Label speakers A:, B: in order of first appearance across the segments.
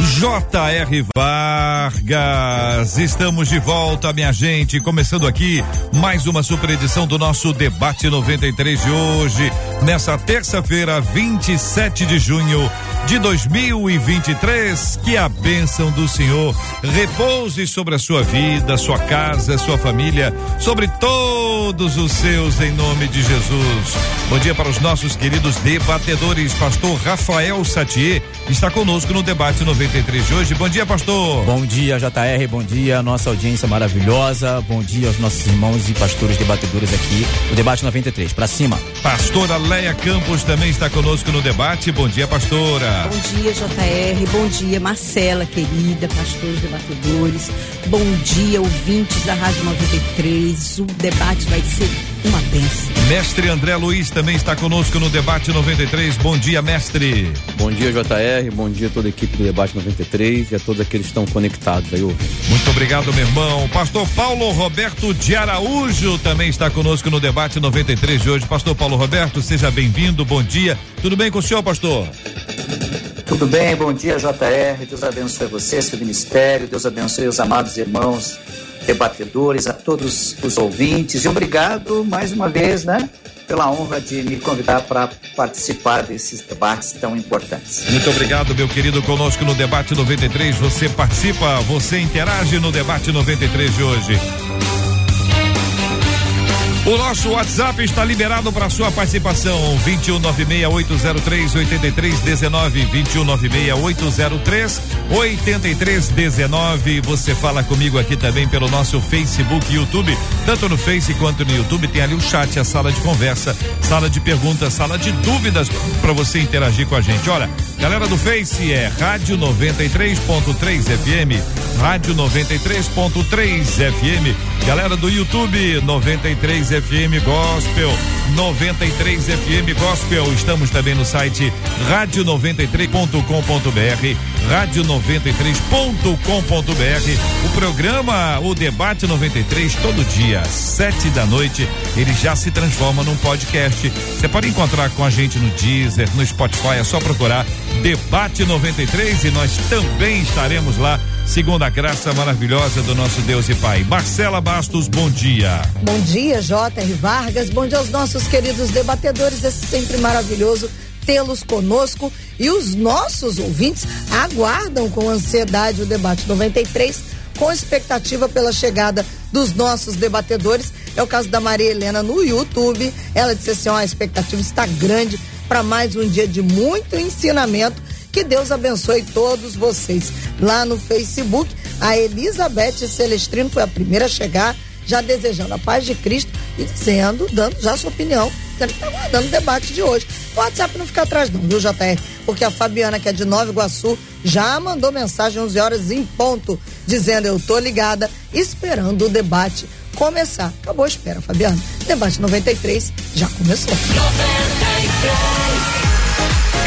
A: J.R. Vargas. Estamos de volta, minha gente. Começando aqui mais uma super edição do nosso Debate 93 de hoje, nessa terça-feira, 27 de junho de 2023. Que a bênção do Senhor repouse sobre a sua vida, sua casa, sua família, sobre todos os seus, em nome de Jesus. Bom dia para os nossos queridos debatedores. Pastor Rafael Satier está conosco no Debate 93 de hoje. Bom dia, pastor.
B: Bom dia, JR. Bom dia, nossa audiência maravilhosa. Bom dia aos nossos irmãos e pastores debatedores aqui no Debate 93. Para cima.
A: Pastora Leia Campos também está conosco no debate. Bom dia, pastora.
C: Bom dia, JR. Bom dia, Marcela, querida, pastores debatedores. Bom dia, ouvintes da Rádio 93. O debate vai ser uma benção.
A: Mestre André Luiz também está conosco no debate 93. Bom dia, mestre.
D: Bom dia, JR. Bom dia a toda a equipe do debate 93 e a todos aqueles que estão conectados aí ouvindo.
A: Muito obrigado, meu irmão. Pastor Paulo Roberto de Araújo também está conosco no debate 93 de hoje. Pastor Paulo Roberto, seja bem-vindo. Bom dia. Tudo bem com o senhor, pastor?
E: Tudo bem, bom dia, JR. Deus abençoe você, seu ministério. Deus abençoe os amados irmãos debatedores, a todos os ouvintes. E obrigado mais uma vez, né? Pela honra de me convidar para participar desses debates tão importantes.
A: Muito obrigado, meu querido, conosco no Debate 93. Você participa, você interage no Debate 93 de hoje. O nosso WhatsApp está liberado para sua participação. 21968038319. 21968038319. Você fala comigo aqui também pelo nosso Facebook e YouTube. Tanto no Face quanto no YouTube tem ali o chat, a sala de conversa, sala de perguntas, sala de dúvidas para você interagir com a gente. Olha, galera do Face é Rádio 93.3 FM, Rádio 93.3 FM. Galera do YouTube 93 FM Gospel, 93 FM Gospel. Estamos também no site rádio93.com.br, rádio93.com.br. O programa, o debate 93 todo dia, sete da noite, ele já se transforma num podcast. Você pode encontrar com a gente no Deezer, no Spotify, é só procurar Debate 93 e nós também estaremos lá segundo a graça maravilhosa do nosso Deus e Pai. Marcela Bastos, bom dia.
C: Bom dia, J.R. Vargas. Bom dia aos nossos queridos debatedores. É sempre maravilhoso tê-los conosco e os nossos ouvintes aguardam com ansiedade o debate 93, com expectativa pela chegada dos nossos debatedores. É o caso da Maria Helena no YouTube. Ela disse assim: ó, a expectativa está grande para mais um dia de muito ensinamento que Deus abençoe todos vocês. Lá no Facebook, a Elizabeth Celestrino foi a primeira a chegar, já desejando a paz de Cristo e dizendo, dando já sua opinião, dizendo que está aguardando o debate de hoje. O WhatsApp não fica atrás, não, viu, JR? Porque a Fabiana, que é de Nova Iguaçu, já mandou mensagem 11 horas em ponto, dizendo: Eu tô ligada, esperando o debate começar. Acabou a espera, Fabiana. Debate 93 já começou. 93.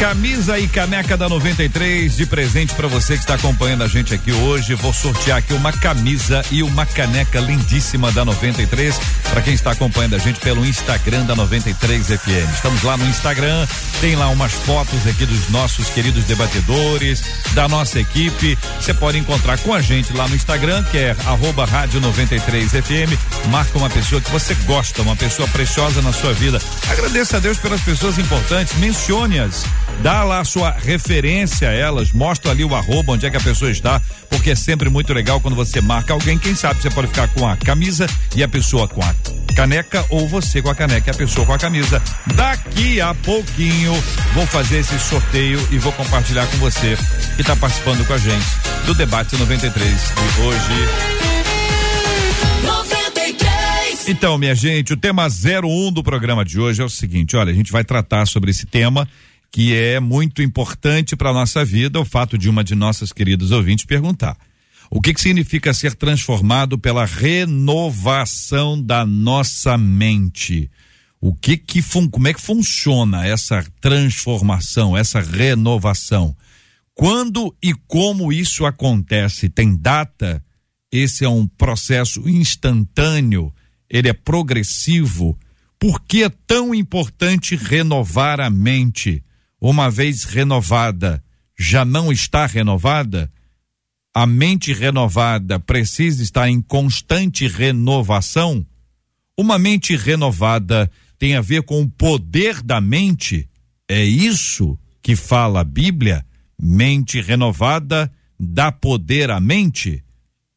A: Camisa e caneca da 93 de presente para você que está acompanhando a gente aqui hoje. Vou sortear aqui uma camisa e uma caneca lindíssima da 93 para quem está acompanhando a gente pelo Instagram da 93 FM. Estamos lá no Instagram, tem lá umas fotos aqui dos nossos queridos debatedores, da nossa equipe. Você pode encontrar com a gente lá no Instagram, que é arroba rádio 93 FM. Marca uma pessoa que você gosta, uma pessoa preciosa na sua vida. Agradeça a Deus pelas pessoas importantes, mencione-as dá lá a sua referência a elas, mostra ali o arroba, onde é que a pessoa está, porque é sempre muito legal quando você marca alguém, quem sabe você pode ficar com a camisa e a pessoa com a caneca ou você com a caneca e a pessoa com a camisa. Daqui a pouquinho vou fazer esse sorteio e vou compartilhar com você que está participando com a gente do debate 93 de hoje. Então, minha gente, o tema 01 do programa de hoje é o seguinte: olha, a gente vai tratar sobre esse tema que é muito importante para a nossa vida, o fato de uma de nossas queridas ouvintes perguntar. O que, que significa ser transformado pela renovação da nossa mente? O que que como é que funciona essa transformação, essa renovação? Quando e como isso acontece? Tem data? Esse é um processo instantâneo? Ele é progressivo? Por que é tão importante renovar a mente? Uma vez renovada, já não está renovada? A mente renovada precisa estar em constante renovação? Uma mente renovada tem a ver com o poder da mente. É isso que fala a Bíblia? Mente renovada dá poder à mente?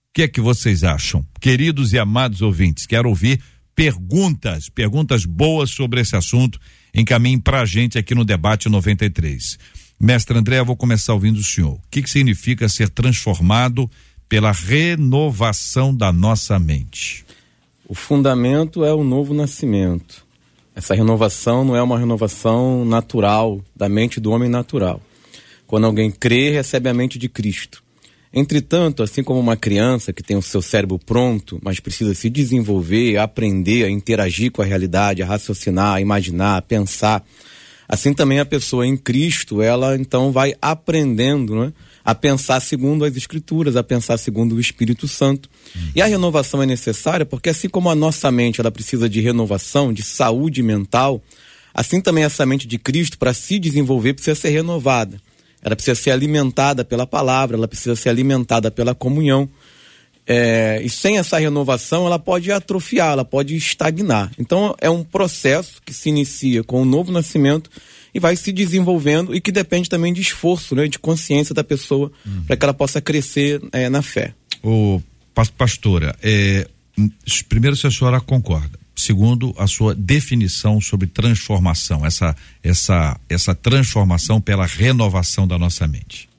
A: O que é que vocês acham? Queridos e amados ouvintes, quero ouvir perguntas, perguntas boas sobre esse assunto. Encaminhem para a gente aqui no Debate 93. Mestre André, eu vou começar ouvindo o senhor. O que, que significa ser transformado pela renovação da nossa mente?
D: O fundamento é o novo nascimento. Essa renovação não é uma renovação natural, da mente do homem natural. Quando alguém crê, recebe a mente de Cristo. Entretanto, assim como uma criança que tem o seu cérebro pronto, mas precisa se desenvolver, aprender a interagir com a realidade, a raciocinar, a imaginar, a pensar, assim também a pessoa em Cristo, ela então vai aprendendo, né? a pensar segundo as Escrituras, a pensar segundo o Espírito Santo. E a renovação é necessária porque assim como a nossa mente ela precisa de renovação, de saúde mental, assim também essa mente de Cristo para se desenvolver precisa ser renovada. Ela precisa ser alimentada pela palavra, ela precisa ser alimentada pela comunhão. É, e sem essa renovação, ela pode atrofiar, ela pode estagnar. Então, é um processo que se inicia com o novo nascimento e vai se desenvolvendo e que depende também de esforço, né, de consciência da pessoa uhum. para que ela possa crescer é, na fé.
A: O pastora, é, primeiro se a senhora concorda, segundo a sua definição sobre transformação, essa essa essa transformação pela renovação da nossa mente.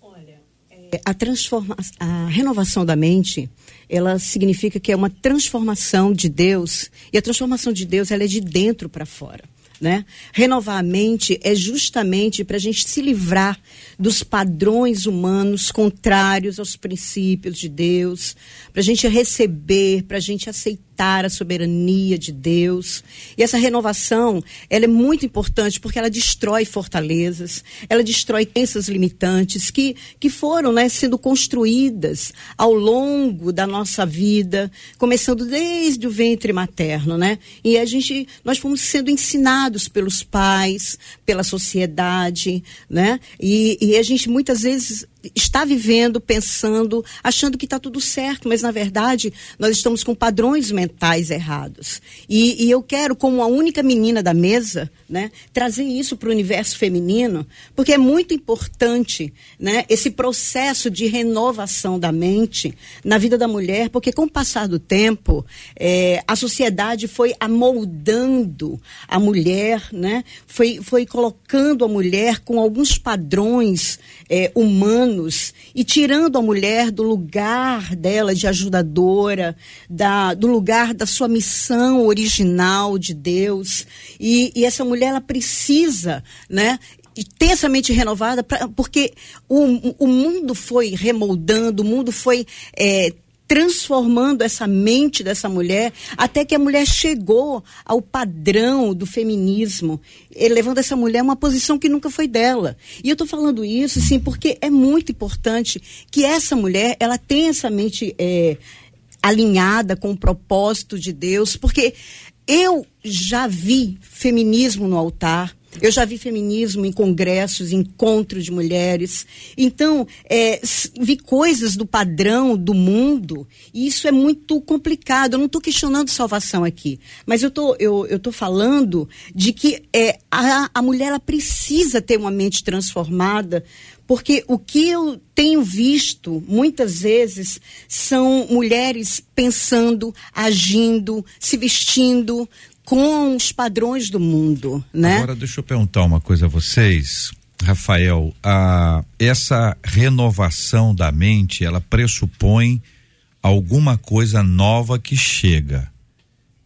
F: Olha, é, a transforma a renovação da mente, ela significa que é uma transformação de Deus e a transformação de Deus ela é de dentro para fora. Né? Renovar a mente é justamente para a gente se livrar dos padrões humanos contrários aos princípios de Deus, para a gente receber, para a gente aceitar aceitar a soberania de Deus. E essa renovação, ela é muito importante porque ela destrói fortalezas, ela destrói crenças limitantes que, que foram né, sendo construídas ao longo da nossa vida, começando desde o ventre materno, né? E a gente, nós fomos sendo ensinados pelos pais, pela sociedade, né? E, e a gente muitas vezes está vivendo, pensando, achando que está tudo certo, mas na verdade nós estamos com padrões mentais errados. E, e eu quero, como a única menina da mesa, né, trazer isso para o universo feminino, porque é muito importante né, esse processo de renovação da mente na vida da mulher, porque com o passar do tempo, é, a sociedade foi amoldando a mulher, né, foi, foi colocando a mulher com alguns padrões é, humanos anos e tirando a mulher do lugar dela de ajudadora, da, do lugar da sua missão original de Deus. E, e essa mulher, ela precisa, né? ter essa mente renovada, pra, porque o, o mundo foi remoldando, o mundo foi é, transformando essa mente dessa mulher, até que a mulher chegou ao padrão do feminismo, levando essa mulher a uma posição que nunca foi dela. E eu estou falando isso, sim, porque é muito importante que essa mulher, ela tenha essa mente é, alinhada com o propósito de Deus, porque eu já vi feminismo no altar, eu já vi feminismo em congressos, encontros de mulheres. Então, é, vi coisas do padrão do mundo e isso é muito complicado. Eu não estou questionando salvação aqui, mas eu tô, eu, eu tô falando de que é, a, a mulher precisa ter uma mente transformada porque o que eu tenho visto muitas vezes são mulheres pensando, agindo, se vestindo com os padrões do mundo, né?
A: Agora deixa eu perguntar uma coisa a vocês, Rafael, a, essa renovação da mente, ela pressupõe alguma coisa nova que chega,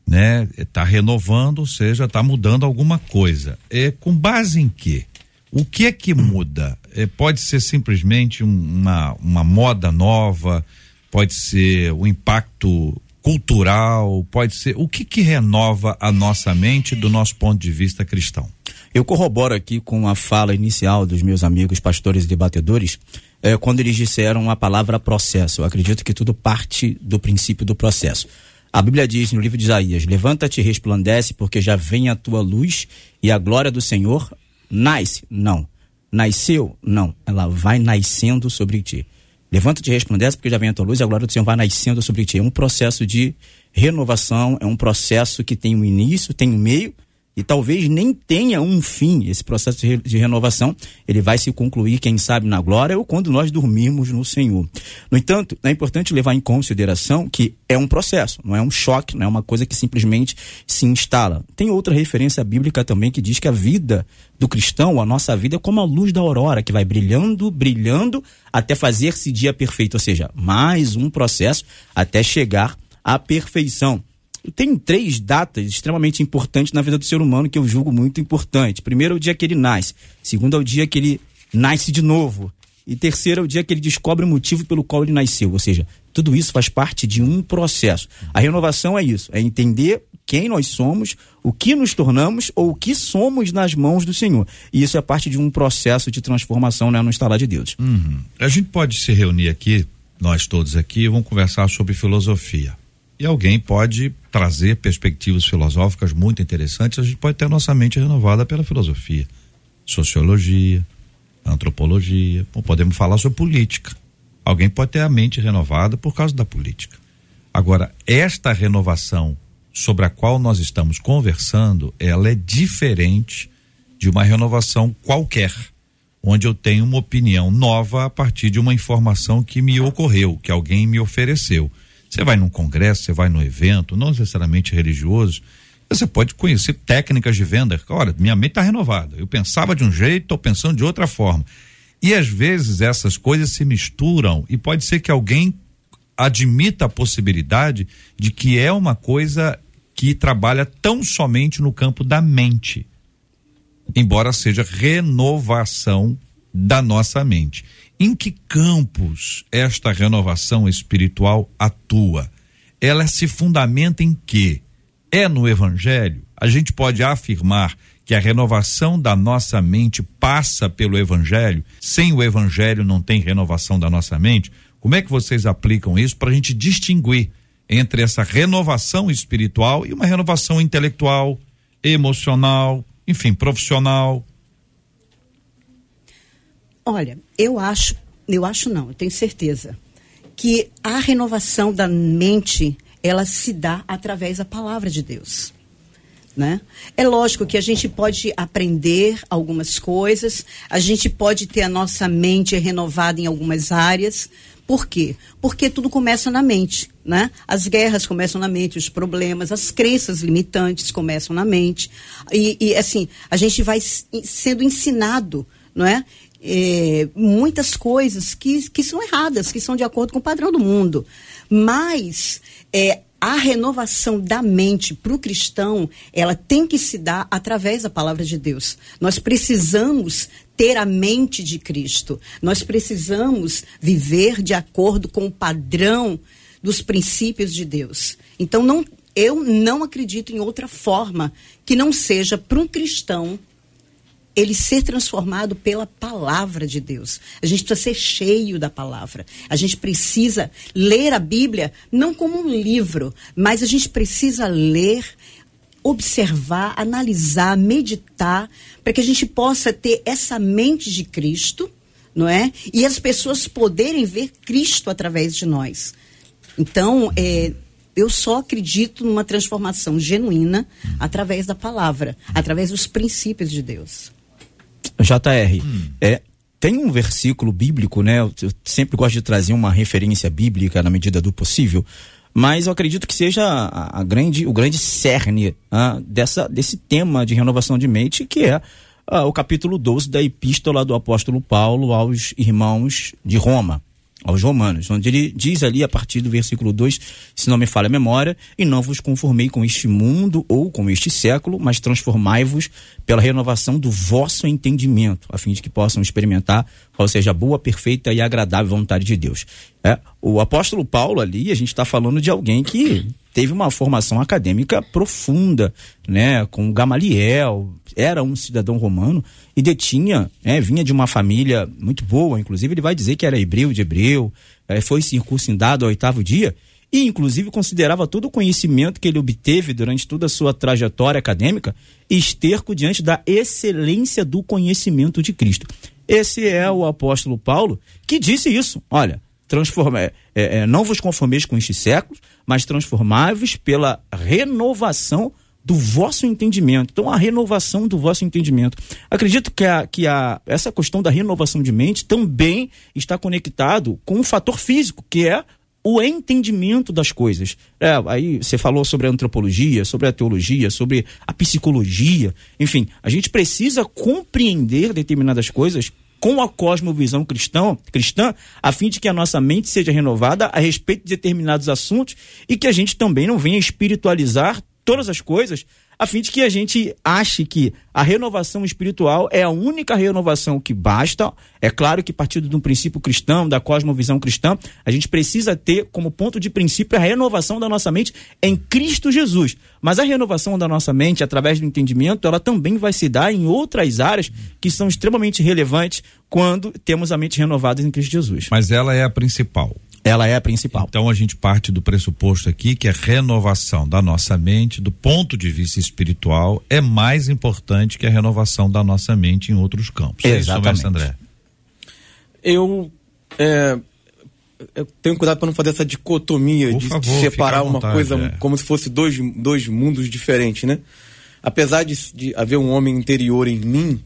A: né? Está renovando, ou seja, está mudando alguma coisa. É com base em quê? O que é que muda? É, pode ser simplesmente uma, uma moda nova, pode ser o impacto cultural, pode ser. O que que renova a nossa mente do nosso ponto de vista cristão?
B: Eu corroboro aqui com a fala inicial dos meus amigos pastores e debatedores, eh, quando eles disseram a palavra processo. Eu acredito que tudo parte do princípio do processo. A Bíblia diz no livro de Isaías: Levanta-te e resplandece, porque já vem a tua luz e a glória do Senhor nasce. Não. Nasceu? Não. Ela vai nascendo sobre ti. Levanta-te e resplandece, porque já vem a tua luz e a glória do Senhor vai nascendo sobre ti. É um processo de renovação, é um processo que tem um início, tem um meio e talvez nem tenha um fim esse processo de, renovação, ele vai se concluir, quem sabe, na glória ou quando nós dormirmos no Senhor. No entanto, é importante levar em consideração que é um processo, não é um choque, não é uma coisa que simplesmente se instala. Tem outra referência bíblica também que diz que a vida do cristão, a nossa vida, é como a luz da aurora, que vai brilhando, brilhando, até fazer-se dia perfeito, ou seja, mais um processo até chegar à perfeição tem três datas extremamente importantes na vida do ser humano que eu julgo muito importante. Primeiro é o dia que ele nasce. Segundo é o dia que ele nasce de novo. E terceiro é o dia que ele descobre o motivo pelo qual ele nasceu. Ou seja, tudo isso faz parte de um processo. A renovação é isso, é entender quem nós somos, o que nos tornamos ou o que somos nas mãos do Senhor. E isso é parte de um processo de transformação né, no instalar de Deus.
A: Uhum. A gente pode se reunir aqui, nós todos aqui, e vamos conversar sobre filosofia. E alguém pode trazer perspectivas filosóficas muito interessantes. A gente pode ter a nossa mente renovada pela filosofia, sociologia, antropologia. Podemos falar sobre política. Alguém pode ter a mente renovada por causa da política. Agora, esta renovação sobre a qual nós estamos conversando, ela é diferente de uma renovação qualquer, onde eu tenho uma opinião nova a partir de uma informação que me ocorreu, que alguém me ofereceu. Você vai num congresso, você vai num evento, não necessariamente religioso, você pode conhecer técnicas de venda. Olha, minha mente está renovada. Eu pensava de um jeito, estou pensando de outra forma. E às vezes essas coisas se misturam e pode ser que alguém admita a possibilidade de que é uma coisa que trabalha tão somente no campo da mente, embora seja renovação da nossa mente. Em que campos esta renovação espiritual atua? Ela se fundamenta em quê? É no Evangelho? A gente pode afirmar que a renovação da nossa mente passa pelo Evangelho? Sem o Evangelho não tem renovação da nossa mente? Como é que vocês aplicam isso para a gente distinguir entre essa renovação espiritual e uma renovação intelectual, emocional, enfim, profissional?
F: Olha, eu acho, eu acho não, eu tenho certeza que a renovação da mente ela se dá através da palavra de Deus. Né? É lógico que a gente pode aprender algumas coisas, a gente pode ter a nossa mente renovada em algumas áreas. Por quê? Porque tudo começa na mente, né? As guerras começam na mente, os problemas, as crenças limitantes começam na mente. E, e assim, a gente vai sendo ensinado, não é? É, muitas coisas que, que são erradas, que são de acordo com o padrão do mundo. Mas é, a renovação da mente para o cristão, ela tem que se dar através da palavra de Deus. Nós precisamos ter a mente de Cristo. Nós precisamos viver de acordo com o padrão dos princípios de Deus. Então, não, eu não acredito em outra forma que não seja para um cristão ele ser transformado pela palavra de Deus. A gente precisa ser cheio da palavra. A gente precisa ler a Bíblia não como um livro, mas a gente precisa ler, observar, analisar, meditar, para que a gente possa ter essa mente de Cristo, não é? E as pessoas poderem ver Cristo através de nós. Então, é, eu só acredito numa transformação genuína através da palavra, através dos princípios de Deus.
B: JR, hum. é, tem um versículo bíblico, né? Eu, sempre gosto de trazer uma referência bíblica na medida do possível, mas eu acredito que seja a, a grande, o grande cerne ah, dessa, desse tema de renovação de mente, que é ah, o capítulo 12 da epístola do apóstolo Paulo aos irmãos de Roma. Aos Romanos, onde ele diz ali a partir do versículo 2, se não me falha a memória, e não vos conformei com este mundo ou com este século, mas transformai-vos pela renovação do vosso entendimento, a fim de que possam experimentar qual seja a boa, perfeita e agradável vontade de Deus. É, o apóstolo Paulo ali, a gente está falando de alguém que teve uma formação acadêmica profunda, né, com Gamaliel, era um cidadão romano e detinha, né, vinha de uma família muito boa, inclusive ele vai dizer que era hebreu de hebreu, é, foi circuncidado ao oitavo dia e inclusive considerava todo o conhecimento que ele obteve durante toda a sua trajetória acadêmica esterco diante da excelência do conhecimento de Cristo. Esse é o apóstolo Paulo que disse isso. Olha, transforma, é, é, não vos conformeis com este século, mas transformai-vos pela renovação do vosso entendimento. Então, a renovação do vosso entendimento. Acredito que, a, que a, essa questão da renovação de mente também está conectado com um fator físico, que é o entendimento das coisas. É, aí você falou sobre a antropologia, sobre a teologia, sobre a psicologia. Enfim, a gente precisa compreender determinadas coisas com a cosmovisão cristã, cristã, a fim de que a nossa mente seja renovada a respeito de determinados assuntos e que a gente também não venha espiritualizar todas as coisas, a fim de que a gente ache que a renovação espiritual é a única renovação que basta. É claro que, partindo de um princípio cristão, da cosmovisão cristã, a gente precisa ter como ponto de princípio a renovação da nossa mente em Cristo Jesus. Mas a renovação da nossa mente, através do entendimento, ela também vai se dar em outras áreas que são extremamente relevantes quando temos a mente renovada em Cristo Jesus.
A: Mas ela é a principal.
B: Ela é a principal.
A: Então a gente parte do pressuposto aqui que a renovação da nossa mente, do ponto de vista espiritual, é mais importante que a renovação da nossa mente em outros campos.
B: Exatamente.
A: É isso, André?
D: Eu, é, eu tenho cuidado para não fazer essa dicotomia
A: Por
D: de
A: favor,
D: separar
A: à
D: uma
A: vontade,
D: coisa
A: é.
D: como se fosse dois, dois mundos diferentes, né? Apesar de, de haver um homem interior em mim,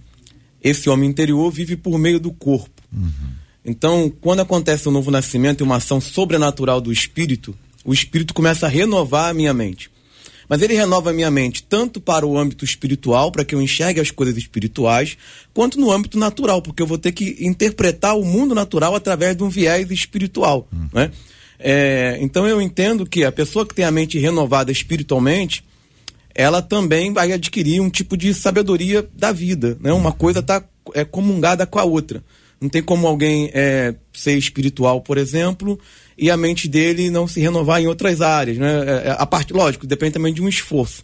D: esse homem interior vive por meio do corpo. Então, quando acontece o novo nascimento e uma ação sobrenatural do espírito, o espírito começa a renovar a minha mente. Mas ele renova a minha mente tanto para o âmbito espiritual, para que eu enxergue as coisas espirituais, quanto no âmbito natural, porque eu vou ter que interpretar o mundo natural através de um viés espiritual. Né? É, então eu entendo que a pessoa que tem a mente renovada espiritualmente, ela também vai adquirir um tipo de sabedoria da vida. Né? Uma coisa está é, comungada com a outra. Não tem como alguém é, ser espiritual, por exemplo, e a mente dele não se renovar em outras áreas. Né? É, é, a parte, lógico, depende também de um esforço.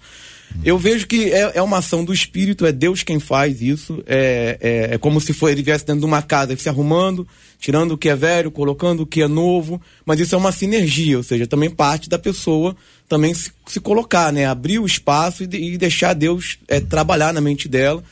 D: Eu vejo que é, é uma ação do espírito, é Deus quem faz isso. É, é, é como se for, ele viesse dentro de uma casa se arrumando, tirando o que é velho, colocando o que é novo. Mas isso é uma sinergia, ou seja, também parte da pessoa também se, se colocar, né? Abrir o espaço e, e deixar Deus é, trabalhar na mente dela.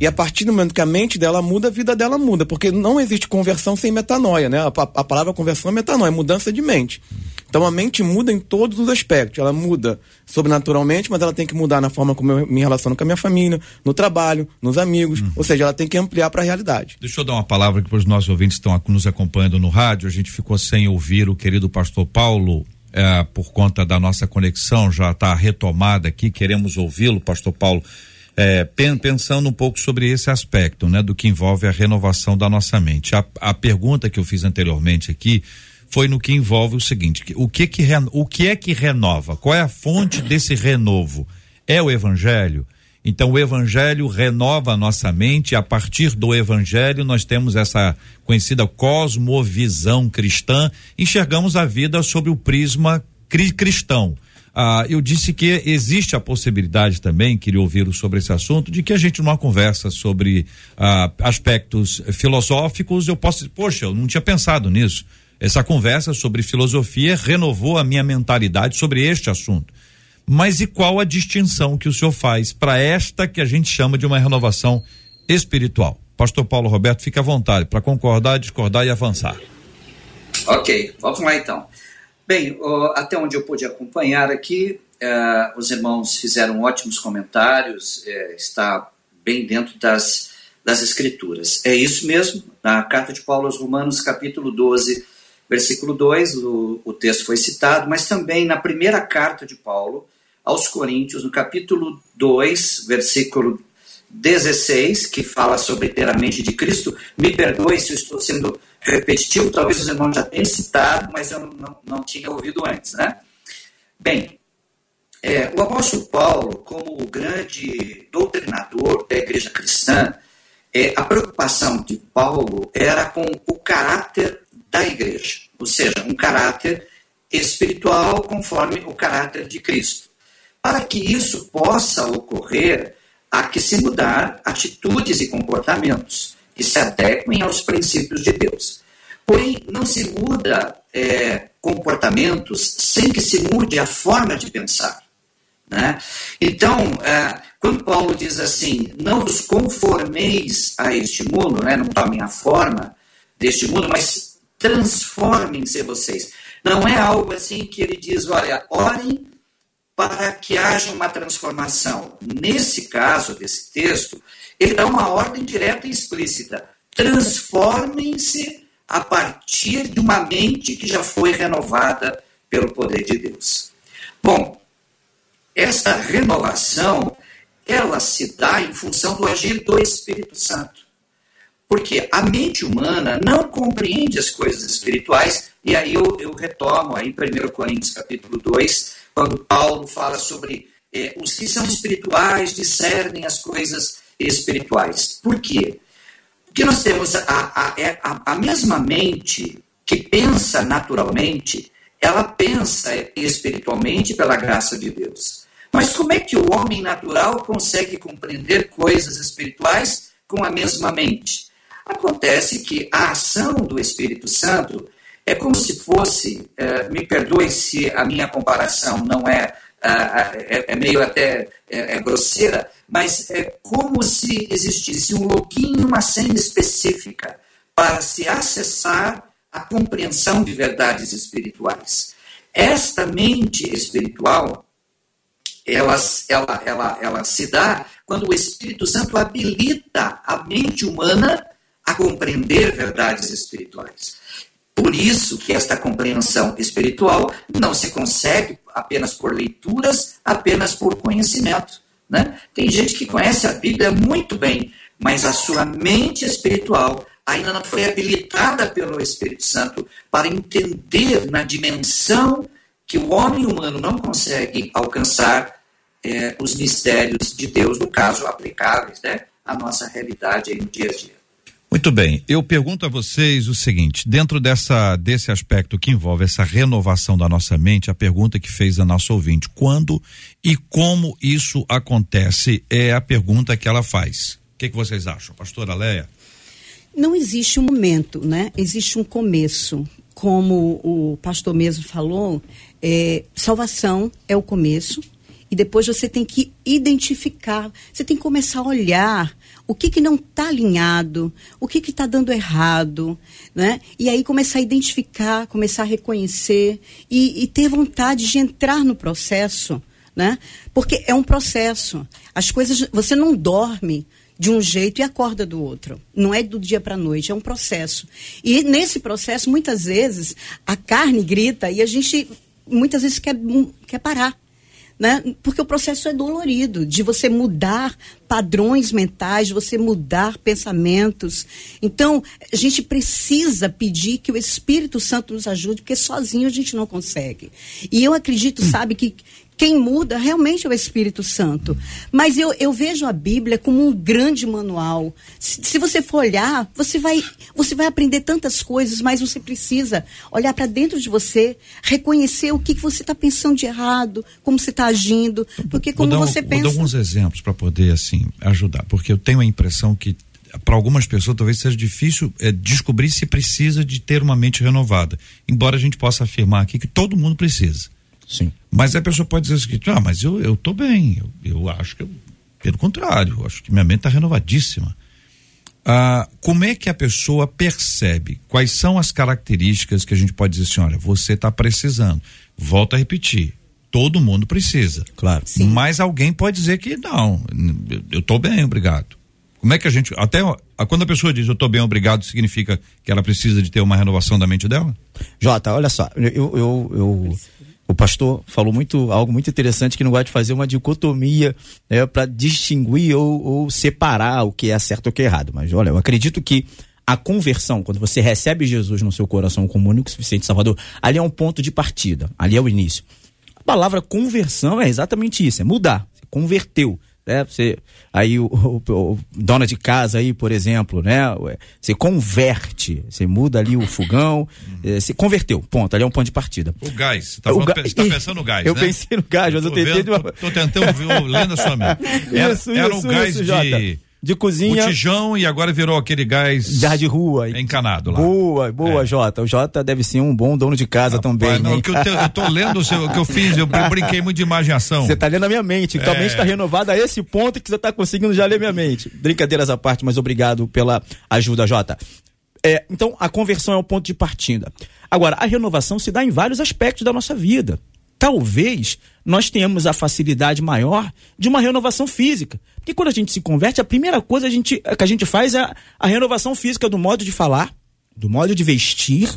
D: E a partir do momento que a mente dela muda, a vida dela muda. Porque não existe conversão sem metanoia, né? A, a- palavra conversão é metanoia, é mudança de mente. Então a mente muda em todos os aspectos. Ela muda sobrenaturalmente, mas ela tem que mudar na forma como eu me relaciono com a minha família, no trabalho, nos amigos. Ou seja, ela tem que ampliar para a realidade.
A: Deixa eu dar uma palavra aqui para os nossos ouvintes que estão nos acompanhando no rádio. A gente ficou sem ouvir o querido pastor Paulo eh, por conta da nossa conexão, já está retomada aqui. Queremos ouvi-lo, pastor Paulo, pen- pensando um pouco sobre esse aspecto, né, do que envolve a renovação da nossa mente. A, a pergunta que eu fiz anteriormente aqui foi no que envolve o seguinte: o que que o que é que renova? Qual é a fonte desse renovo? É o evangelho? Então o evangelho renova a nossa mente, a partir do evangelho nós temos essa conhecida cosmovisão cristã, enxergamos a vida sob o prisma cri- cristão. Ah, eu disse que existe a possibilidade também, queria ouvir sobre esse assunto, de que a gente numa conversa sobre ah, aspectos filosóficos, eu posso, poxa, eu não tinha pensado nisso. Essa conversa sobre filosofia renovou a minha mentalidade sobre este assunto. Mas e qual a distinção que o senhor faz para esta que a gente chama de uma renovação espiritual? Pastor Paulo Roberto, fique à vontade para concordar, discordar e avançar.
G: Ok, vamos lá então. Bem, até onde eu pude acompanhar aqui, eh, os irmãos fizeram ótimos comentários, eh, está bem dentro das, das Escrituras. É isso mesmo, na carta de Paulo aos Romanos, capítulo 12, versículo 2, o, o texto foi citado, mas também na primeira carta de Paulo aos Coríntios, no capítulo 2, versículo 16, que fala sobre ter a mente de Cristo. Me perdoe se eu estou sendo repetitivo, talvez os irmãos já tenham citado, mas eu não, não tinha ouvido antes, né? Bem, é, o apóstolo Paulo, como o grande doutrinador da igreja cristã, é, a preocupação de Paulo era com o caráter da igreja, ou seja, um caráter espiritual conforme o caráter de Cristo. Para que isso possa ocorrer, há que se mudar atitudes e comportamentos que se adequem aos princípios de Deus. Porém, não se muda é, comportamentos sem que se mude a forma de pensar. Né? Então, é, quando Paulo diz assim, não vos conformeis a este mundo, né? não tomem a forma deste mundo, mas transformem-se vocês. Não é algo assim que ele diz, olha, orem para que haja uma transformação. Nesse caso desse texto, ele dá uma ordem direta e explícita. Transformem-se a partir de uma mente que já foi renovada pelo poder de Deus. Bom, essa renovação, ela se dá em função do agir do Espírito Santo. Porque a mente humana não compreende as coisas espirituais, e aí eu, eu retomo aí 1 Coríntios capítulo 2, quando Paulo fala sobre é, os que são espirituais discernem as coisas espirituais. Por quê? Porque nós temos a, a, é, a, a mesma mente que pensa naturalmente, ela pensa espiritualmente pela graça de Deus. Mas como é que o homem natural consegue compreender coisas espirituais com a mesma mente? Acontece que a ação do Espírito Santo é como se fosse, é, me perdoe se a minha comparação não é, é, é meio até é, é, grosseira, mas é como se existisse um login, uma senha específica para se acessar a compreensão de verdades espirituais. Esta mente espiritual, ela, ela, ela, ela se dá quando o Espírito Santo habilita a mente humana a compreender verdades espirituais. Por isso que esta compreensão espiritual não se consegue apenas por leituras, apenas por conhecimento. Né? Tem gente que conhece a Bíblia muito bem, mas a sua mente espiritual ainda não foi habilitada pelo Espírito Santo para entender na dimensão que o homem humano não consegue alcançar é, os mistérios de Deus, no caso, aplicáveis né, à nossa realidade aí no dia a dia.
A: Muito bem, eu pergunto a vocês o seguinte, dentro dessa desse aspecto que envolve essa renovação da nossa mente, a pergunta que fez a nossa ouvinte, quando e como isso acontece é a pergunta que ela faz. O que, que vocês acham, pastora Leia?
F: Não existe um momento, né? Existe um começo. Como o pastor mesmo falou, é, salvação é o começo, e depois você tem que identificar, você tem que começar a olhar o que, que não está alinhado, o que está dando errado, né? E aí começar a identificar, começar a reconhecer e, e ter vontade de entrar no processo, né? Porque é um processo. As coisas, você não dorme de um jeito e acorda do outro. Não é do dia para a noite, é um processo. E nesse processo, muitas vezes, a carne grita e a gente muitas vezes quer, quer parar né? Porque o processo é dolorido, de você mudar padrões mentais, você mudar pensamentos. Então, a gente precisa pedir que o Espírito Santo nos ajude, porque sozinho a gente não consegue. E eu acredito, sabe, que quem muda realmente é o Espírito Santo. Mas eu, eu vejo a Bíblia como um grande manual. Se, se você for olhar, você vai, você vai aprender tantas coisas, mas você precisa olhar para dentro de você, reconhecer o que, que você está pensando de errado, como você está agindo. Porque como
A: vou
F: você
A: um,
F: pensa.
A: Vou dar alguns exemplos para poder assim ajudar, porque eu tenho a impressão que para algumas pessoas talvez seja difícil é, descobrir se precisa de ter uma mente renovada. Embora a gente possa afirmar aqui que todo mundo precisa.
B: Sim.
A: Mas a pessoa pode dizer o seguinte: ah, mas eu, eu tô bem, eu, eu acho que, eu, pelo contrário, eu acho que minha mente está renovadíssima. Ah, como é que a pessoa percebe quais são as características que a gente pode dizer assim: olha, você está precisando? Volto a repetir: todo mundo precisa.
B: Claro.
A: Sim. Mas alguém pode dizer que não, eu estou bem, obrigado. Como é que a gente. Até quando a pessoa diz eu estou bem, obrigado, significa que ela precisa de ter uma renovação da mente dela?
B: Jota, olha só, eu, eu, eu o pastor falou muito algo muito interessante que não gosta de fazer uma dicotomia né, para distinguir ou, ou, separar o que é certo e o que é errado. Mas olha, eu acredito que a conversão, quando você recebe Jesus no seu coração como único suficiente Salvador, ali é um ponto de partida, ali é o início. A palavra conversão é exatamente isso, é mudar, você converteu né? Você, aí o, o, o, dona de casa aí, por exemplo, né? Você converte, você muda ali o fogão, uhum. você converteu, ponto, ali é um ponto de partida.
A: O gás, você tá, falando, ga... você tá pensando no gás,
B: Eu
A: né?
B: pensei no gás, mas eu, tentei
A: vendo,
B: de uma...
A: tô, tô tentando, lendo a sua mente. Era, isso, era isso, um gás isso, de... Jota
B: de cozinha.
A: Botijão e agora virou aquele gás.
B: Gás de rua.
A: Encanado lá.
B: Boa, boa, é. Jota. O Jota deve ser um bom dono de casa Rapaz, também.
A: Não, que eu, te, eu, tô lendo o, seu, o que eu fiz, eu brinquei muito de imaginação.
B: Você tá lendo a minha mente. É. Tua mente tá renovada a esse ponto que você tá conseguindo já ler minha mente. Brincadeiras à parte, mas obrigado pela ajuda, Jota. É, então, a conversão é o ponto de partida. Agora, a renovação se dá em vários aspectos da nossa vida talvez nós tenhamos a facilidade maior de uma renovação física. Porque quando a gente se converte, a primeira coisa a gente, que a gente faz é a, a renovação física do modo de falar, do modo de vestir,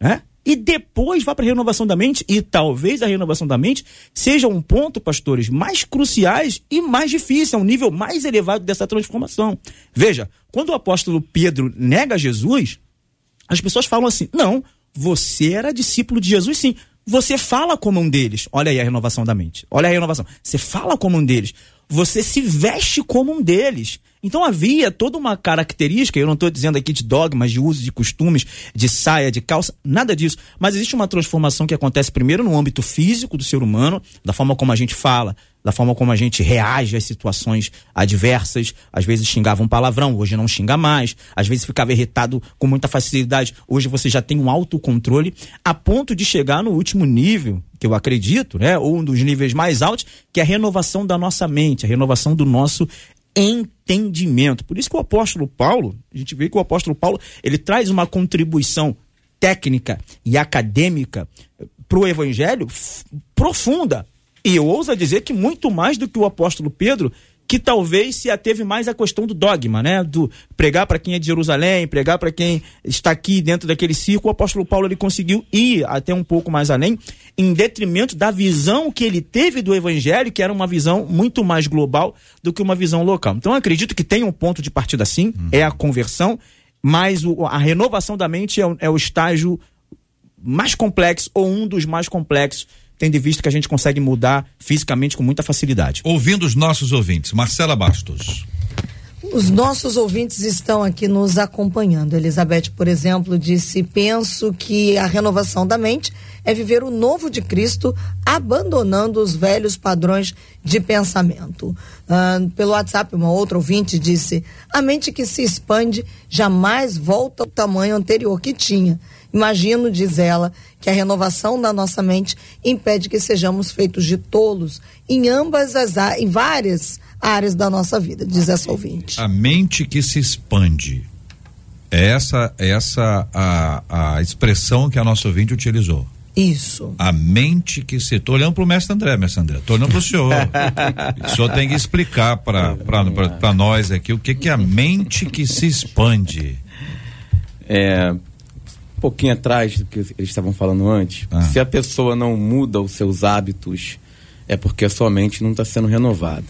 B: né? E depois vai para a renovação da mente, e talvez a renovação da mente seja um ponto, pastores, mais cruciais e mais difícil, é um nível mais elevado dessa transformação. Veja, quando o apóstolo Pedro nega Jesus, as pessoas falam assim: não, você era discípulo de Jesus, sim. Você fala como um deles. Olha aí a renovação da mente. Olha a renovação. Você fala como um deles. Você se veste como um deles. Então havia toda uma característica, eu não estou dizendo aqui de dogmas, de usos de costumes, de saia, de calça, nada disso. Mas existe uma transformação que acontece primeiro no âmbito físico do ser humano, da forma como a gente fala, da forma como a gente reage às situações adversas. Às vezes xingava um palavrão, hoje não xinga mais. Às vezes ficava irritado com muita facilidade, hoje você já tem um autocontrole, a ponto de chegar no último nível, que eu acredito, né, ou um dos níveis mais altos, que é a renovação da nossa mente, a renovação do nosso entendimento. Por isso que o apóstolo Paulo, a gente vê que o apóstolo Paulo, ele traz uma contribuição técnica e acadêmica para o evangelho profunda, e eu ouso dizer que muito mais do que o apóstolo Pedro, que talvez se ateve mais à questão do dogma, né? Do pregar para quem é de Jerusalém, pregar para quem está aqui dentro daquele círculo. O apóstolo Paulo ele conseguiu ir até um pouco mais além, em detrimento da visão que ele teve do evangelho, que era uma visão muito mais global do que uma visão local. Então acredito que tem um ponto de partida sim, uhum. é a conversão, mas o, a renovação da mente é é o estágio mais complexo ou um dos mais complexos tendo visto que a gente consegue mudar fisicamente com muita facilidade.
A: Ouvindo os nossos ouvintes, Marcela Bastos.
C: Os nossos ouvintes estão aqui nos acompanhando. Elizabeth, por exemplo, disse: Penso que a renovação da mente é viver o novo de Cristo, abandonando os velhos padrões de pensamento. Uh, pelo WhatsApp, uma outra ouvinte disse: A mente que se expande jamais volta ao tamanho anterior que tinha. Imagino, diz ela, que a renovação da nossa mente impede que sejamos feitos de tolos em ambas as em várias áreas da nossa vida, diz essa ouvinte.
A: A mente que se expande. É essa essa a, a expressão que a nossa ouvinte utilizou.
C: Isso.
A: A mente que se. Estou olhando para o mestre André, mestre André. Estou olhando para o senhor. o senhor tem que explicar para nós aqui o que, que é a mente que se expande.
D: É, um pouquinho atrás do que eles estavam falando antes, ah. se a pessoa não muda os seus hábitos, é porque a sua mente não está sendo renovada.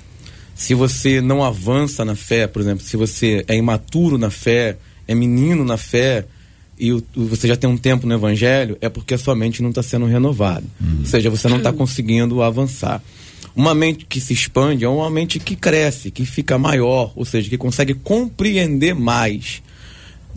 D: Se você não avança na fé, por exemplo, se você é imaturo na fé, é menino na fé, e o, você já tem um tempo no evangelho, é porque a sua mente não está sendo renovada. Uhum. Ou seja, você não está conseguindo avançar. Uma mente que se expande é uma mente que cresce, que fica maior, ou seja, que consegue compreender mais.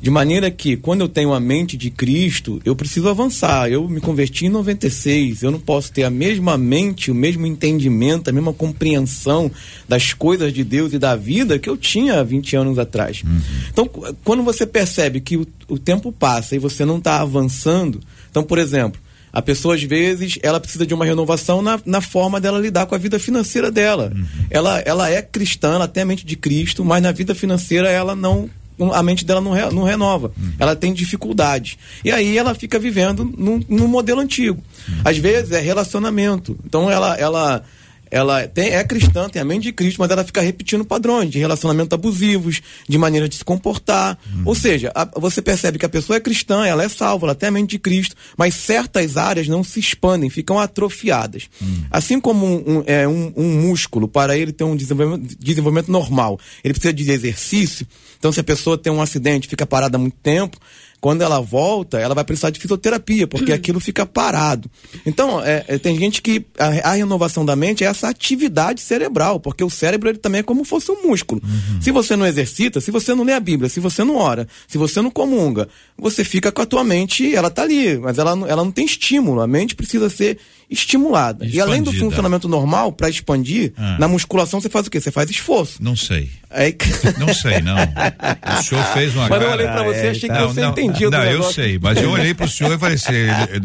D: De maneira que, quando eu tenho a mente de Cristo, eu preciso avançar. Eu me converti em 96. Eu não posso ter a mesma mente, o mesmo entendimento, a mesma compreensão das coisas de Deus e da vida que eu tinha 20 anos atrás. Uhum. Então, quando você percebe que o, o tempo passa e você não está avançando. Então, por exemplo, a pessoa, às vezes, ela precisa de uma renovação na, na forma dela lidar com a vida financeira dela. Uhum. Ela, ela é cristã, ela tem a mente de Cristo, mas na vida financeira ela não a mente dela não, re, não renova. Uhum. Ela tem dificuldade. E aí ela fica vivendo no, no modelo antigo. Uhum. Às vezes é relacionamento. Então ela, ela ela tem, é cristã, tem a mente de Cristo, mas ela fica repetindo padrões de relacionamento abusivos, de maneira de se comportar. Hum. Ou seja, a, você percebe que a pessoa é cristã, ela é salva, ela tem a mente de Cristo, mas certas áreas não se expandem, ficam atrofiadas. Hum. Assim como um, um, é, um, um, músculo, para ele ter um desenvolvimento, desenvolvimento normal, ele precisa de exercício. Então, se a pessoa tem um acidente, fica parada há muito tempo, quando ela volta, ela vai precisar de fisioterapia, porque aquilo fica parado. Então, é, é, tem gente que a, a, renovação da mente é essa atividade cerebral, porque o cérebro ele também é como se fosse um músculo. Uhum. Se você não exercita, se você não lê a Bíblia, se você não ora, se você não comunga, você fica com a tua mente, ela tá ali, mas ela, ela não tem estímulo. A mente precisa ser estimulada. Expandida. E além do funcionamento normal, para expandir, ah. na musculação você faz o quê? Você faz esforço.
A: Não sei.
D: É...
A: Não sei, não. O senhor fez uma
D: Mas eu olhei pra você, achei que não, você não, entendia
A: Não, eu sei, mas eu olhei pro senhor e falei assim,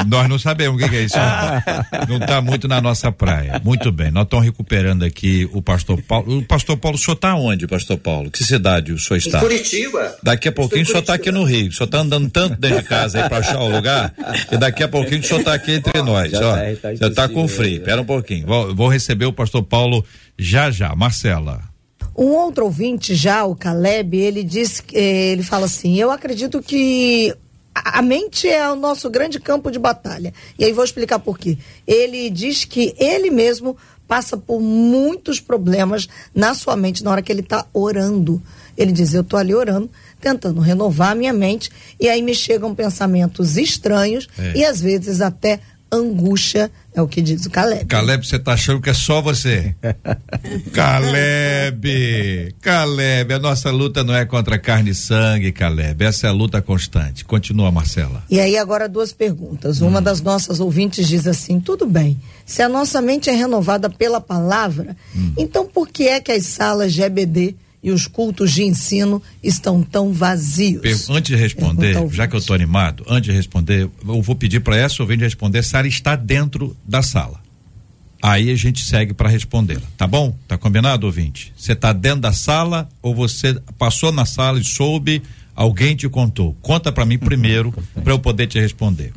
A: nós não sabemos o que, é isso. Não está muito na nossa praia. Muito bem, nós estamos recuperando aqui o pastor Paulo. O pastor Paulo, o senhor está onde, pastor Paulo? Que cidade o senhor está? Em
G: Curitiba.
A: Daqui a pouquinho o senhor está aqui no Rio. O senhor está andando tanto dentro de casa aí para achar o lugar, e daqui a pouquinho o senhor está aqui entre nós. Ó, tá, tá você está com frio. Espera um pouquinho. Vou, vou receber o pastor Paulo já já. Marcela.
C: Um outro ouvinte já, o Caleb, ele diz, eh, ele fala assim, eu acredito que a mente é o nosso grande campo de batalha. E aí vou explicar por quê. Ele diz que ele mesmo passa por muitos problemas na sua mente na hora que ele está orando. Ele diz: Eu estou ali orando, tentando renovar a minha mente, e aí me chegam pensamentos estranhos é. e às vezes até angústia, é o que diz o Caleb.
A: Caleb, você tá achando que é só você? Caleb, Caleb, a nossa luta não é contra carne e sangue, Caleb, essa é a luta constante. Continua, Marcela.
C: E aí agora duas perguntas. Uma hum. das nossas ouvintes diz assim: tudo bem, se a nossa mente é renovada pela palavra, hum. então por que é que as salas de EBD e os cultos de ensino estão tão vazios?
A: Antes de responder, já que eu estou animado, antes de responder, eu vou pedir para essa ouvinte responder se ela está dentro da sala. Aí a gente segue para respondê-la, tá bom? Tá combinado, ouvinte? Você está dentro da sala ou você passou na sala e soube, alguém te contou? Conta para mim primeiro para eu poder te responder.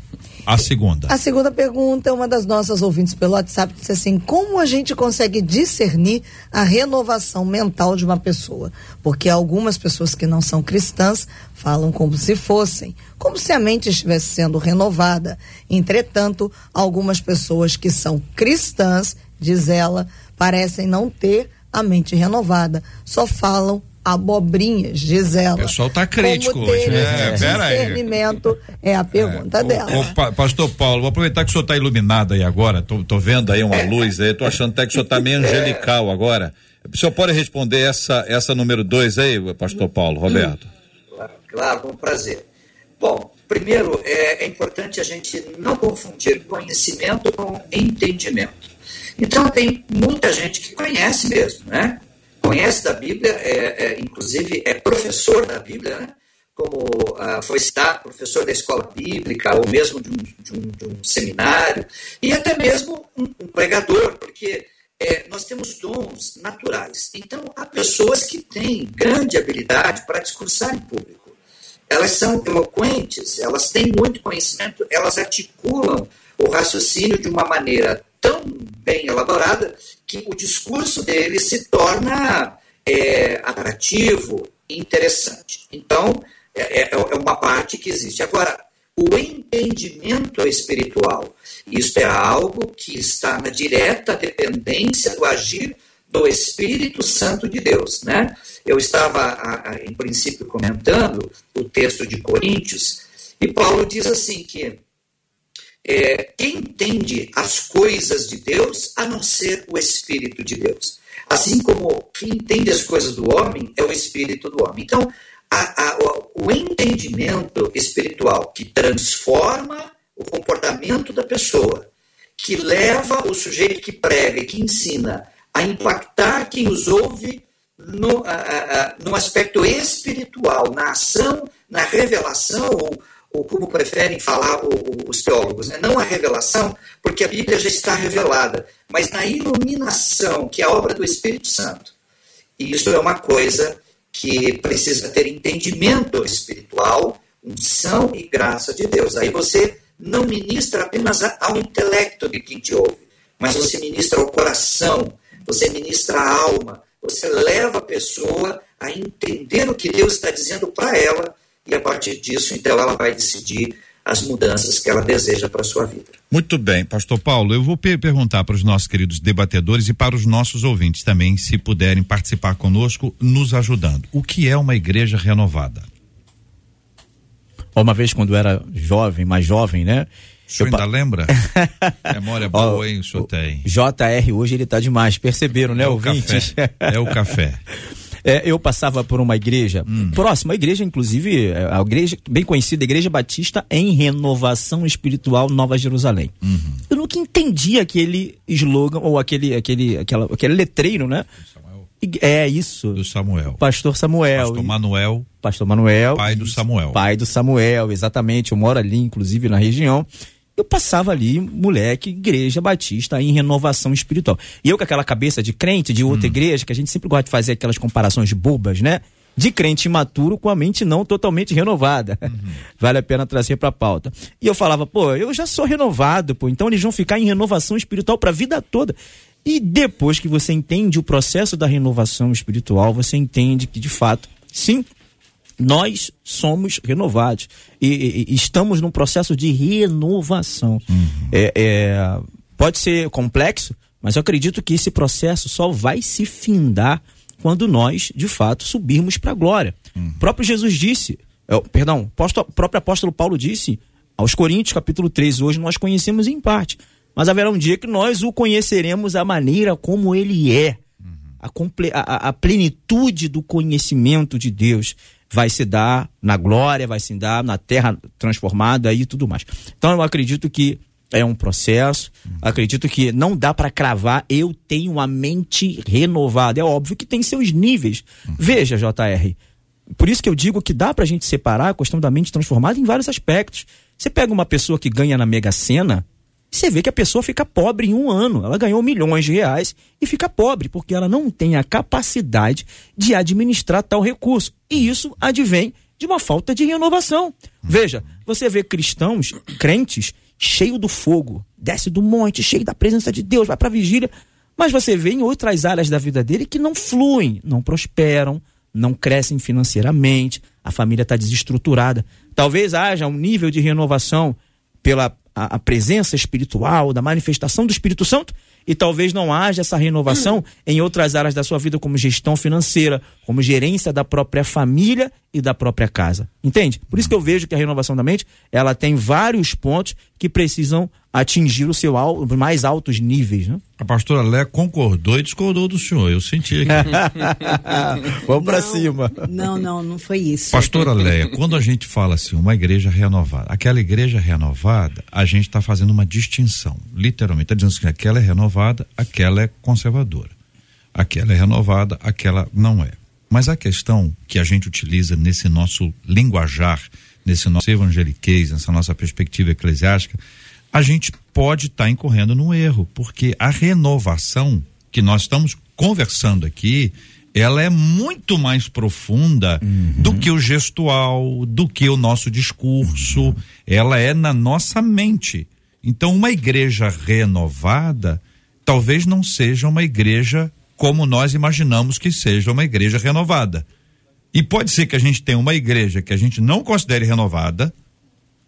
A: A segunda.
C: A segunda pergunta, uma das nossas ouvintes pelo WhatsApp disse assim: como a gente consegue discernir a renovação mental de uma pessoa? Porque algumas pessoas que não são cristãs falam como se fossem, como se a mente estivesse sendo renovada. Entretanto, algumas pessoas que são cristãs, diz ela, parecem não ter a mente renovada, só falam abobrinhas, diz ela. O
A: pessoal tá crítico
C: Como
A: hoje,
C: né? discernimento é a pergunta é. dela.
A: O, o, pastor Paulo, vou aproveitar que o senhor está iluminado aí agora, tô, tô vendo aí uma luz aí, tô achando até que o senhor tá meio angelical agora. O senhor pode responder essa, essa número dois aí, pastor Paulo, Roberto?
G: Claro, claro com prazer. Bom, primeiro, é, é importante a gente não confundir conhecimento com entendimento. Então, tem muita gente que conhece mesmo, né? Conhece da Bíblia, é, é, inclusive é professor da Bíblia, né? como ah, foi citado, professor da escola bíblica, ou mesmo de um, de um, de um seminário, e até mesmo um, um pregador, porque é, nós temos dons naturais. Então, há pessoas que têm grande habilidade para discursar em público. Elas são eloquentes, elas têm muito conhecimento, elas articulam o raciocínio de uma maneira tão bem elaborada que o discurso dele se torna é, atrativo, interessante. Então, é, é, é uma parte que existe. Agora, o entendimento espiritual, isso é algo que está na direta dependência do agir do Espírito Santo de Deus, né? Eu estava, em princípio, comentando o texto de Coríntios, e Paulo diz assim que é, quem entende as coisas de Deus a não ser o Espírito de Deus. Assim como quem entende as coisas do homem é o Espírito do homem. Então, a, a, o entendimento espiritual que transforma o comportamento da pessoa, que leva o sujeito que prega e que ensina a impactar quem os ouve no, a, no aspecto espiritual, na ação, na revelação ou ou como preferem falar os teólogos, né? não a revelação, porque a Bíblia já está revelada, mas na iluminação, que é a obra do Espírito Santo. E isso é uma coisa que precisa ter entendimento espiritual, unção e graça de Deus. Aí você não ministra apenas ao intelecto de quem te ouve, mas você ministra o coração, você ministra a alma, você leva a pessoa a entender o que Deus está dizendo para ela e a partir disso, então, ela vai decidir as mudanças que ela deseja para a sua vida.
A: Muito bem, Pastor Paulo, eu vou per perguntar para os nossos queridos debatedores e para os nossos ouvintes também, se puderem participar conosco, nos ajudando. O que é uma igreja renovada?
B: Uma vez, quando eu era jovem, mais jovem, né?
A: O senhor ainda lembra? Memória boa, hein, o senhor tem.
B: JR hoje ele tá demais, perceberam, né,
A: é
B: ouvintes?
A: O café. É o café.
B: É, eu passava por uma igreja hum. próxima, a igreja, inclusive, é, a igreja bem conhecida, a Igreja Batista em Renovação Espiritual Nova Jerusalém.
A: Uhum.
B: Eu nunca entendi aquele slogan ou aquele, aquele, aquela, aquele letreiro, né? É isso.
A: Do Samuel.
B: Pastor Samuel.
A: Pastor Manuel.
B: Pastor Manuel.
A: Pai do Samuel.
B: Pai do Samuel, exatamente. Eu moro ali, inclusive, na região eu passava ali, moleque, igreja batista em renovação espiritual. E eu com aquela cabeça de crente de outra hum. igreja, que a gente sempre gosta de fazer aquelas comparações bobas, né? De crente imaturo com a mente não totalmente renovada. Uhum. Vale a pena trazer para pauta. E eu falava, pô, eu já sou renovado, pô, então eles vão ficar em renovação espiritual para a vida toda. E depois que você entende o processo da renovação espiritual, você entende que de fato, sim, nós somos renovados e, e, e, estamos num processo de renovação.
A: Uhum.
B: É, é, pode ser complexo, mas eu acredito que esse processo só vai se findar quando nós, de fato, subirmos para a glória.
A: Uhum.
B: O próprio Jesus disse, é, perdão, o próprio apóstolo Paulo disse aos Coríntios, capítulo 13, hoje nós conhecemos em parte, mas haverá um dia que nós o conheceremos a maneira como ele é.
A: Uhum.
B: A, a, a plenitude do conhecimento de Deus vai se dar na glória, vai se dar na terra transformada e tudo mais. Então eu acredito que é um processo, acredito que não dá para cravar, eu tenho uma mente renovada. É óbvio que tem seus níveis. Veja, JR, por isso que eu digo que dá para a gente separar a questão da mente transformada em vários aspectos. Você pega uma pessoa que ganha na Mega Sena, você vê que a pessoa fica pobre em um ano. Ela ganhou milhões de reais e fica pobre, porque ela não tem a capacidade de administrar tal recurso. E isso advém de uma falta de renovação. Veja, você vê cristãos, crentes, cheio do fogo, desce do monte, cheio da presença de Deus, vai para a vigília, mas você vê em outras áreas da vida dele que não fluem, não prosperam, não crescem financeiramente, a família está desestruturada. Talvez haja um nível de renovação pela a, a, presença espiritual, da manifestação do Espírito Santo, e talvez não haja essa renovação em outras áreas da sua vida, como gestão financeira, como gerência da própria família e da própria casa. Entende? Por isso que eu vejo que a renovação da mente, ela tem vários pontos que precisam atingir o seu os mais altos níveis, né?
A: A pastora Lé concordou e discordou do senhor, eu senti aqui.
B: Vamos para cima.
F: Não, não, não foi isso.
A: Pastora Léa, quando a gente fala assim, uma igreja renovada, aquela igreja renovada, a gente está fazendo uma distinção, literalmente, está dizendo assim, aquela é renovada, aquela é conservadora. Aquela é renovada, aquela não é. Mas a questão que a gente utiliza nesse nosso linguajar, nesse nosso evangeliquez, nessa nossa perspectiva eclesiástica, a gente pode estar tá incorrendo num erro, porque a renovação que nós estamos conversando aqui, ela é muito mais profunda
B: uhum.
A: do que o gestual, do que o nosso discurso, uhum. ela é na nossa mente. Então, uma igreja renovada talvez não seja uma igreja como nós imaginamos que seja uma igreja renovada. E pode ser que a gente tenha uma igreja que a gente não considere renovada,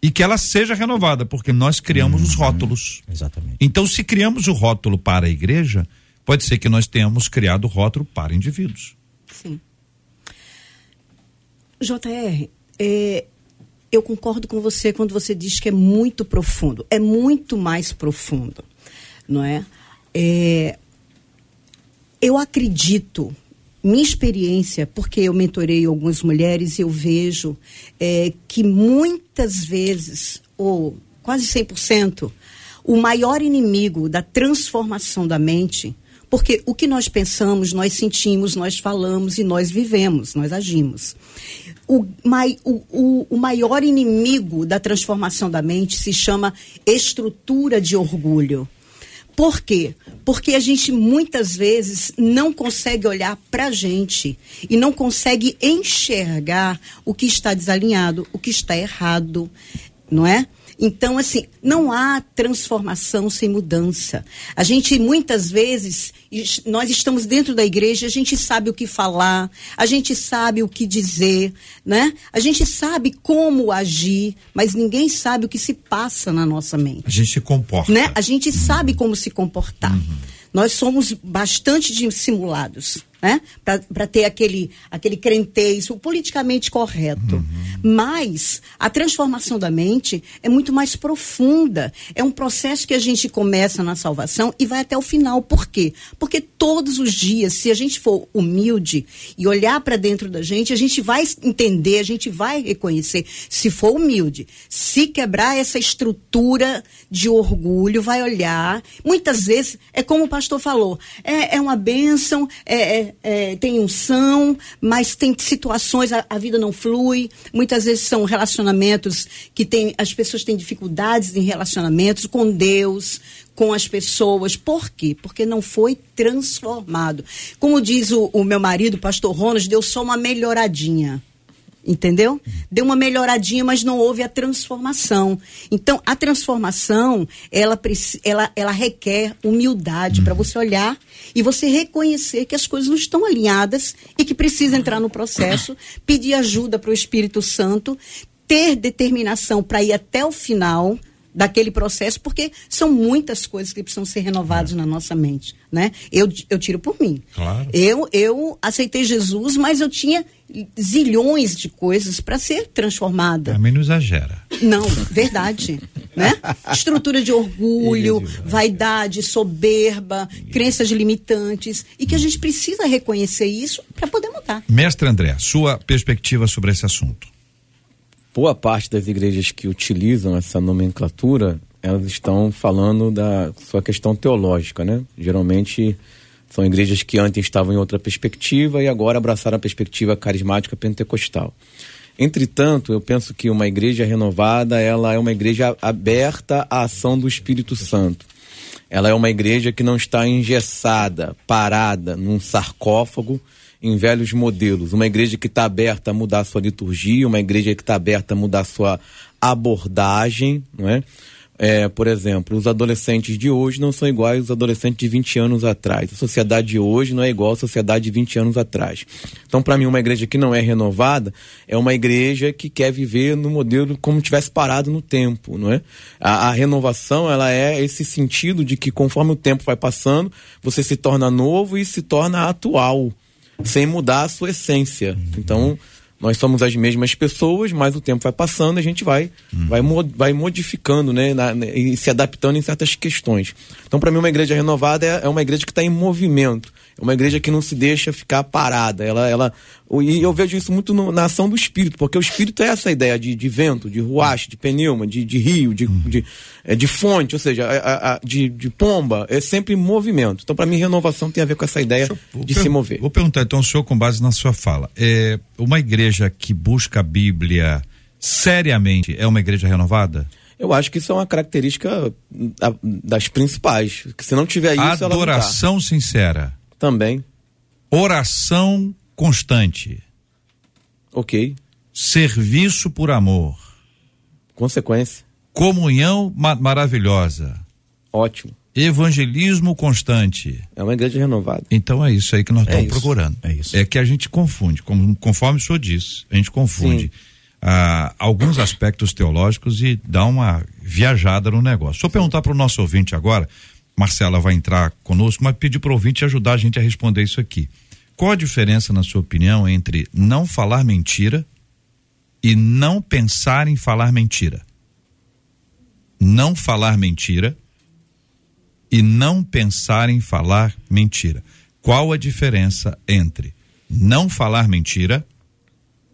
A: e que ela seja renovada, porque nós criamos uhum. os rótulos.
B: Exatamente.
A: Então, se criamos o rótulo para a igreja, pode ser que nós tenhamos criado o rótulo para indivíduos.
F: Sim. JR, é, eu concordo com você quando você diz que é muito profundo. É muito mais profundo, não é? é eu acredito minha experiência, porque eu mentorei algumas mulheres, eu vejo é, que muitas vezes, ou quase 100%, o maior inimigo da transformação da mente, porque o que nós pensamos, nós sentimos, nós falamos e nós vivemos, nós agimos. O, mai, o, o, o maior inimigo da transformação da mente se chama estrutura de orgulho. Por quê? Porque a gente muitas vezes não consegue olhar para a gente e não consegue enxergar o que está desalinhado, o que está errado, não é? Então, assim, não há transformação sem mudança. A gente, muitas vezes, nós estamos dentro da igreja, a gente sabe o que falar, a gente sabe o que dizer, né? A gente sabe como agir, mas ninguém sabe o que se passa na nossa mente.
A: A gente se comporta.
F: Né? A gente uhum. sabe como se comportar. Uhum. Nós somos bastante dissimulados né? Para ter aquele, aquele crenteio politicamente correto. Uhum. Mas a transformação da mente é muito mais profunda. É um processo que a gente começa na salvação e vai até o final. Por quê? Porque todos os dias, se a gente for humilde e olhar para dentro da gente, a gente vai entender, a gente vai reconhecer. Se for humilde, se quebrar essa estrutura de orgulho, vai olhar. Muitas vezes, é como o pastor falou, é, é uma bênção, é, é é, tem unção, mas tem situações, a, a, vida não flui. Muitas vezes são relacionamentos que tem, as pessoas têm dificuldades em relacionamentos com Deus, com as pessoas. Por quê? Porque não foi transformado. Como diz o, o meu marido, o pastor Ronald, deu só uma melhoradinha entendeu? Deu uma melhoradinha, mas não houve a transformação. Então, a transformação, ela, ela, ela requer humildade uhum. para você olhar e você reconhecer que as coisas não estão alinhadas e que precisa entrar no processo, pedir ajuda para o Espírito Santo, ter determinação para ir até o final daquele processo, porque são muitas coisas que precisam ser renovadas é. na nossa mente, né? Eu, eu tiro por mim.
A: Claro.
F: Eu, eu aceitei Jesus, mas eu tinha zilhões de coisas para ser transformada.
A: Também não exagera.
F: Não, verdade. né? Estrutura de orgulho, vaidade, soberba, crenças limitantes e que a gente precisa reconhecer isso para poder mudar.
A: Mestre André, sua perspectiva sobre esse assunto.
D: Boa parte das igrejas que utilizam essa nomenclatura, elas estão falando da sua questão teológica, né? Geralmente são igrejas que antes estavam em outra perspectiva e agora abraçaram a perspectiva carismática pentecostal. Entretanto, eu penso que uma igreja renovada, ela é uma igreja aberta à ação do Espírito Santo. Ela é uma igreja que não está engessada, parada num sarcófago em velhos modelos. Uma igreja que está aberta a mudar sua liturgia, uma igreja que está aberta a mudar sua abordagem, não é? É, por exemplo, os adolescentes de hoje não são iguais aos adolescentes de 20 anos atrás. A sociedade de hoje não é igual à sociedade de 20 anos atrás. Então, para mim, uma igreja que não é renovada é uma igreja que quer viver no modelo como tivesse parado no tempo, não é? A, a renovação, ela é esse sentido de que conforme o tempo vai passando, você se torna novo e se torna atual, sem mudar a sua essência. Então, nós somos as mesmas pessoas, mas o tempo vai passando, a gente vai, uhum. vai, vai modificando, né, na, e se adaptando em certas questões. Então, para mim, uma igreja renovada é, é uma igreja que está em movimento, é uma igreja que não se deixa ficar parada. Ela, ela, e eu vejo isso muito no, na ação do espírito, porque o espírito é essa ideia de, de vento, de ruache, de pneuma, de, de rio, de, uhum. de, é, de, fonte, ou seja, a, a, de, de pomba, é sempre movimento. Então, para mim, renovação tem a ver com essa ideia eu, de se mover.
A: Vou perguntar então, o senhor, com base na sua fala, é uma igreja que busca a Bíblia seriamente é uma igreja renovada?
D: Eu acho que isso é uma característica das principais. Que se não tiver isso,
A: adoração sincera.
D: Também.
A: Oração constante.
D: Ok.
A: Serviço por amor.
D: Consequência.
A: Comunhão ma maravilhosa.
D: Ótimo.
A: Evangelismo constante.
D: É uma igreja renovada.
A: Então é isso aí que nós é estamos procurando.
D: É isso.
A: É que a gente confunde, como, conforme o senhor disse, a gente confunde ah, alguns aspectos teológicos e dá uma viajada no negócio. Só perguntar para o nosso ouvinte agora, Marcela vai entrar conosco, mas pedir para o ouvinte ajudar a gente a responder isso aqui. Qual a diferença, na sua opinião, entre não falar mentira e não pensar em falar mentira? Não falar mentira e não pensar em falar mentira. Qual a diferença entre não falar mentira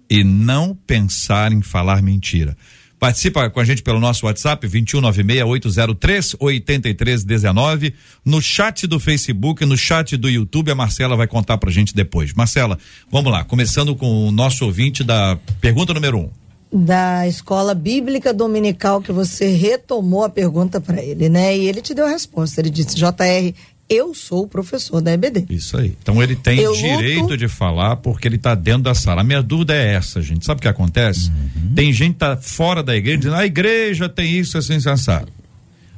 A: e não pensar em falar mentira? Participa com a gente pelo nosso WhatsApp 21968038319, no chat do Facebook, no chat do YouTube, a Marcela vai contar pra gente depois. Marcela, vamos lá, começando com o nosso ouvinte da pergunta número um.
C: Da escola bíblica dominical que você retomou a pergunta para ele, né? E ele te deu a resposta. Ele disse: JR, eu sou o professor da EBD.
A: Isso aí. Então ele tem
C: Eu
A: direito
C: luto-
A: de falar porque ele está dentro da sala. A minha dúvida é essa, gente. Sabe o que acontece?
B: Uhum.
A: Tem gente que tá fora da igreja dizendo, a igreja tem isso assim, sensado.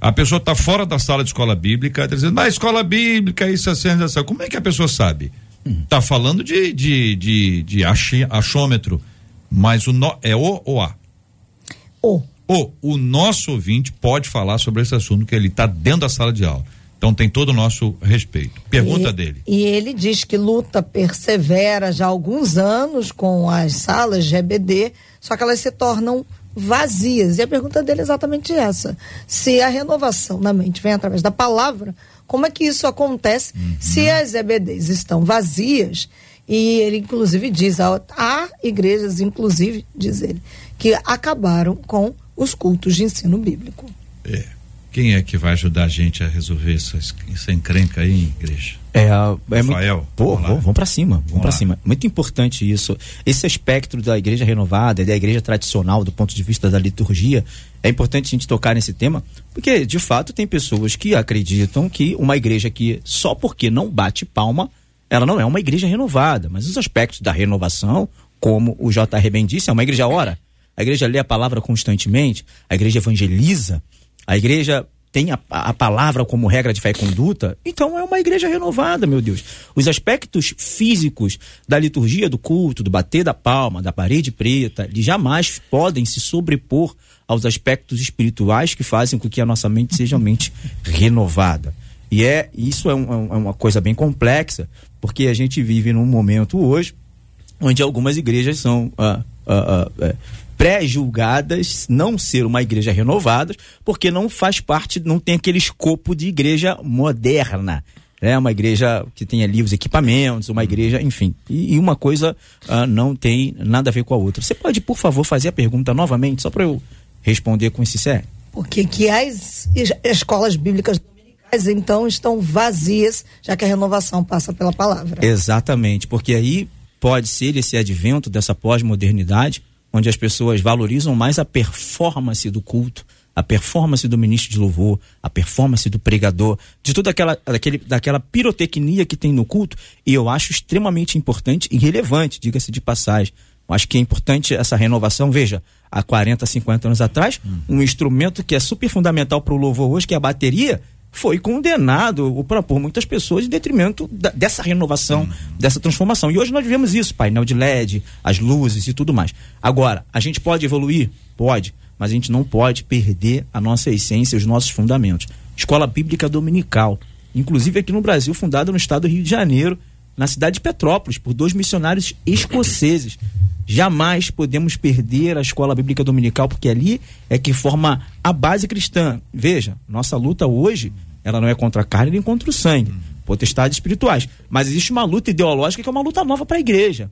A: A pessoa está fora da sala de escola bíblica, tá dizendo, na escola bíblica isso é sensação. Como é que a pessoa sabe?
B: Uhum.
A: Tá falando de, de, de, de achômetro, mas o no, é o ou a?
C: O.
A: O, o nosso ouvinte pode falar sobre esse assunto, que ele está dentro da sala de aula. Então tem todo o nosso respeito. Pergunta
C: e,
A: dele.
C: E ele diz que luta, persevera já há alguns anos com as salas de EBD, só que elas se tornam vazias. E a pergunta dele é exatamente essa: se a renovação na mente vem através da palavra, como é que isso acontece se as EBDs estão vazias? E ele, inclusive, diz: há, há igrejas, inclusive, diz ele, que acabaram com os cultos de ensino bíblico.
A: É. Quem é que vai ajudar a gente a resolver essa, essa encrenca aí, igreja?
B: É, é
A: Rafael,
B: muito, pô,
A: vamos
B: vamos, vamos para cima, vamos,
A: Vamos
B: para cima. Muito importante isso. Esse aspecto da igreja renovada, da igreja tradicional, do ponto de vista da liturgia, é importante a gente tocar nesse tema, porque de fato tem pessoas que acreditam que uma igreja que só porque não bate palma, ela não é uma igreja renovada. Mas os aspectos da renovação, como o J.R. bem disse, é uma igreja ora. A igreja lê a palavra constantemente, a igreja evangeliza, a igreja tem a, a palavra como regra de fé e conduta, então é uma igreja renovada, meu Deus. Os aspectos físicos da liturgia do culto, do bater da palma, da parede preta, eles jamais podem se sobrepor aos aspectos espirituais que fazem com que a nossa mente seja uma mente renovada. E é isso é, um- é uma coisa bem complexa, porque a gente vive num momento hoje onde algumas igrejas são ah, ah, ah, é, pré-julgadas não ser uma igreja renovada, porque não faz parte, não tem aquele escopo de igreja moderna. É uma igreja que tenha livros, equipamentos, uma igreja, enfim. E, e uma coisa ah, não tem nada a ver com a outra. Você pode, por favor, fazer a pergunta novamente, só para eu responder com esse sério?
C: Porque que as es- escolas bíblicas dominicais, então, estão vazias, já que a renovação passa pela palavra.
B: Exatamente, porque aí pode ser esse advento dessa pós-modernidade, onde as pessoas valorizam mais a performance do culto, a performance do ministro de louvor, a performance do pregador, de toda aquela, daquele, daquela pirotecnia que tem no culto, e eu acho extremamente importante e relevante, diga-se de passagem. Eu acho que é importante essa renovação. Veja, há 40, 50 anos atrás, um instrumento que é super fundamental para o louvor hoje, que é a bateria, foi condenado por, muitas pessoas em detrimento da- dessa renovação, dessa transformação. E hoje nós vivemos isso, painel de LED, as luzes e tudo mais. Agora, a gente pode evoluir? Pode, mas a gente não pode perder a nossa essência, os nossos fundamentos. Escola Bíblica Dominical, inclusive aqui no Brasil, fundada no estado do Rio de Janeiro, na cidade de Petrópolis, por dois missionários escoceses. Jamais podemos perder a escola bíblica dominical, porque ali é que forma a base cristã. Veja, nossa luta hoje, ela não é contra a carne nem contra o sangue, potestades espirituais. Mas existe uma luta ideológica que é uma luta nova para a igreja.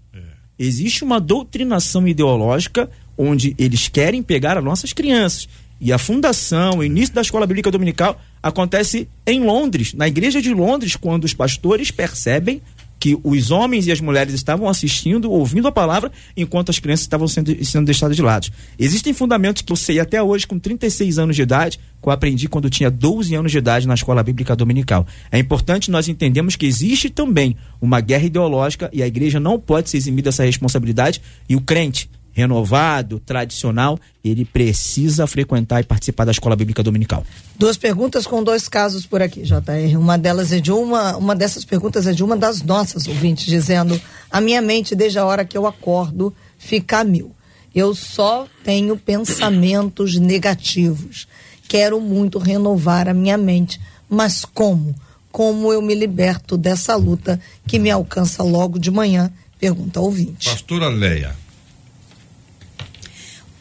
B: Existe uma doutrinação ideológica onde eles querem pegar as nossas crianças. E a fundação, o início da escola bíblica dominical acontece em Londres, na igreja de Londres, quando os pastores percebem que os homens e as mulheres estavam assistindo, ouvindo a palavra, enquanto as crianças estavam sendo, sendo deixadas de lado. Existem fundamentos que eu sei até hoje, com 36 anos de idade, que eu aprendi quando tinha 12 anos de idade na escola bíblica dominical. É importante nós entendermos que existe também uma guerra ideológica e a igreja não pode se eximir dessa responsabilidade e o crente renovado, tradicional, ele precisa frequentar e participar da escola bíblica dominical.
C: Duas perguntas com dois casos por aqui, JR. Uma delas é de uma, uma dessas perguntas é de uma das nossas ouvintes, dizendo: a minha mente, desde a hora que eu acordo, fica a mil. Eu só tenho pensamentos negativos. Quero muito renovar a minha mente. Mas como? Como eu me liberto dessa luta que me alcança logo de manhã? Pergunta ouvinte.
A: Pastora Leia.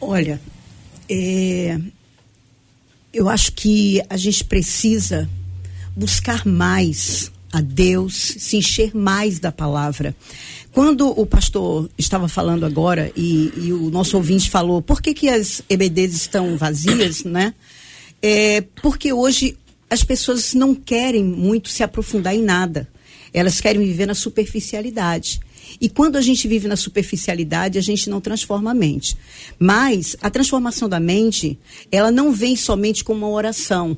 F: Olha, é, eu acho que a gente precisa buscar mais a Deus, se encher mais da palavra. Quando o pastor estava falando agora e, e o nosso ouvinte falou por que, que as EBDs estão vazias, né? É porque hoje as pessoas não querem muito se aprofundar em nada. Elas querem viver na superficialidade. E quando a gente vive na superficialidade, a gente não transforma a mente. Mas a transformação da mente, ela não vem somente com uma oração.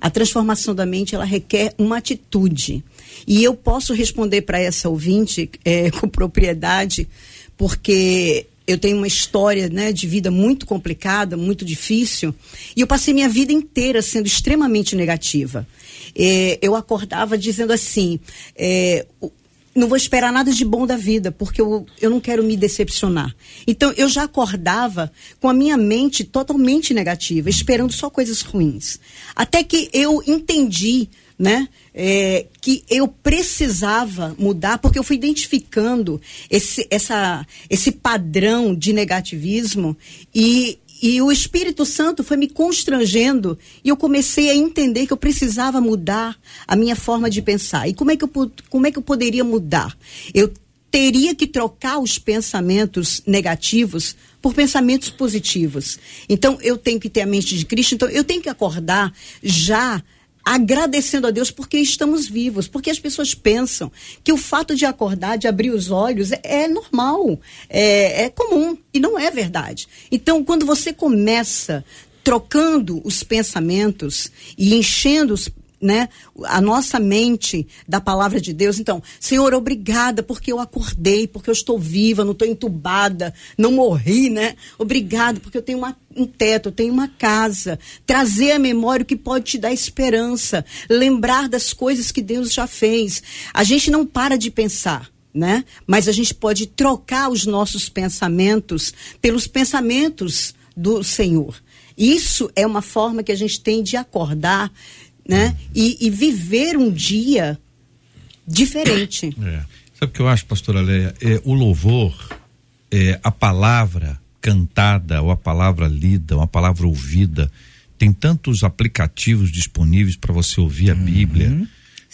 F: A transformação da mente ela requer uma atitude. E eu posso responder para essa ouvinte é, com propriedade, porque eu tenho uma história né, de vida muito complicada, muito difícil, e eu passei minha vida inteira sendo extremamente negativa. É, eu acordava dizendo assim: é, não vou esperar nada de bom da vida, porque eu, eu não quero me decepcionar. Então, eu já acordava com a minha mente totalmente negativa, esperando só coisas ruins. Até que eu entendi, né? É, que eu precisava mudar, porque eu fui identificando esse, essa, esse padrão de negativismo e e o Espírito Santo foi me constrangendo e eu comecei a entender que eu precisava mudar a minha forma de pensar. E como é que eu, como é que eu poderia mudar? Eu teria que trocar os pensamentos negativos por pensamentos positivos. Então eu tenho que ter a mente de Cristo, então eu tenho que acordar já agradecendo a Deus porque estamos vivos, porque as pessoas pensam que o fato de acordar, de abrir os olhos, é, é normal, é, é comum, e não é verdade. Então, quando você começa trocando os pensamentos e enchendo os né, a nossa mente da palavra de Deus. Então, Senhor, obrigada porque eu acordei, porque eu estou viva, não estou entubada, não morri, né? Obrigada porque eu tenho uma, um teto, eu tenho uma casa. Trazer à memória o que pode te dar esperança, lembrar das coisas que Deus já fez. A gente não para de pensar. Né? Mas a gente pode trocar os nossos pensamentos pelos pensamentos do Senhor. Isso é uma forma que a gente tem de acordar né? E, e viver um dia diferente.
A: É. Sabe o que eu acho, pastora Leia? É, o louvor, é, a palavra cantada, ou a palavra lida, ou a palavra ouvida, tem tantos aplicativos disponíveis para você ouvir a uhum. Bíblia.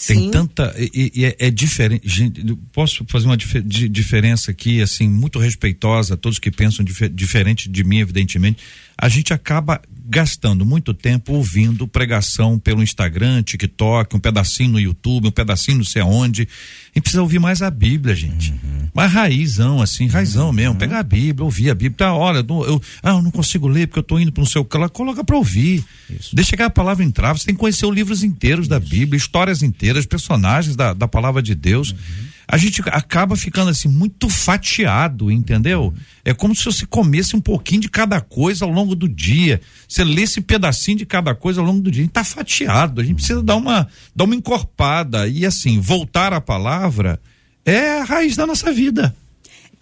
A: Tem Sim. tanta. E, e é, é, diferente. Gente, posso fazer uma dif diferença aqui, assim, muito respeitosa a todos que pensam dif diferente de mim, evidentemente. A gente acaba gastando muito tempo ouvindo pregação pelo Instagram, TikTok, um pedacinho no YouTube, um pedacinho não sei aonde. A gente precisa ouvir mais a Bíblia, gente. Uhum. Mais raizão, assim, raizão uhum. mesmo. Pegar a Bíblia, ouvir a Bíblia. Tá, olha, eu, eu, ah, eu não consigo ler porque eu estou indo para o seu canal. Coloca para ouvir. Isso. Deixa chegar a palavra entrar. Você tem que conhecer os livros inteiros Isso. da Bíblia, histórias inteiras, personagens da, da palavra de Deus. Uhum a gente acaba ficando assim muito fatiado, entendeu? É como se você comesse um pouquinho de cada coisa ao longo do dia. Você lê esse pedacinho de cada coisa ao longo do dia. A gente tá fatiado. A gente precisa dar uma, dar uma encorpada. E assim, voltar à palavra é a raiz da nossa vida.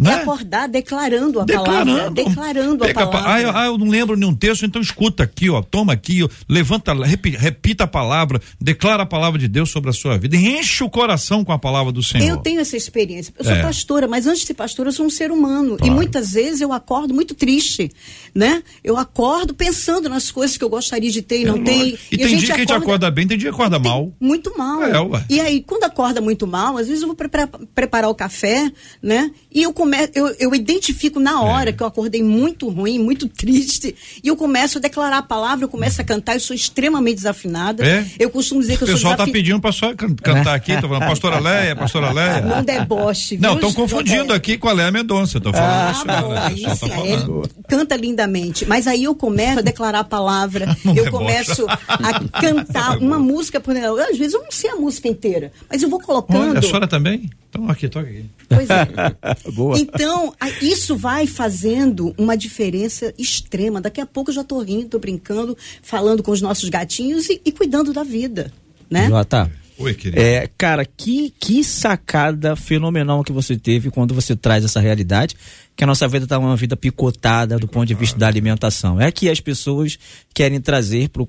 F: Né? acordar declarando a declarando, palavra. Declarando a palavra.
A: Ah eu, ah, eu, não lembro nenhum texto, então escuta aqui, ó. Toma aqui, ó, levanta, repita, a palavra, declara a palavra de Deus sobre a sua vida. Enche o coração com a palavra do Senhor.
F: Eu tenho essa experiência. Eu sou é. pastora, mas antes de ser pastora, eu sou um ser humano. Claro. E muitas vezes eu acordo muito triste, né? Eu acordo pensando nas coisas que eu gostaria de ter e não é, tenho.
A: E, e, tem dia que a gente acorda bem, tem dia que acorda mal.
F: Muito mal. É. E aí, quando acorda muito mal, às vezes eu vou pre preparar o café, né? E eu começo, eu, eu identifico na hora é. que eu acordei muito ruim, muito triste, e eu começo a declarar a palavra, eu começo a cantar, eu sou extremamente desafinada. É? Eu costumo dizer que eu
A: sou
F: O pessoal
A: está pedindo para só cantar aqui, tá falando, pastora Leia, pastora Leia.
F: Não deboche,
A: viu? Não, estão confundindo aqui com a Leia Mendonça, tô falando ah, isso. Bom,
F: aí, tá falando. canta lindamente, mas aí eu começo a declarar a palavra, não eu começo a cantar uma música, por exemplo, às vezes eu não sei a música inteira, mas eu vou colocando. Olha,
A: a senhora também? Então, aqui, toca aqui.
F: Pois é. Boa. Então, isso vai fazendo uma diferença extrema. Daqui a pouco eu já estou rindo, estou brincando, falando com os nossos gatinhos e, e cuidando da vida, né?
B: Jota. Oi, querido. É, cara, que, que sacada fenomenal que você teve quando você traz essa realidade, que a nossa vida está uma vida picotada do ponto de vista da alimentação. É que as pessoas querem trazer para o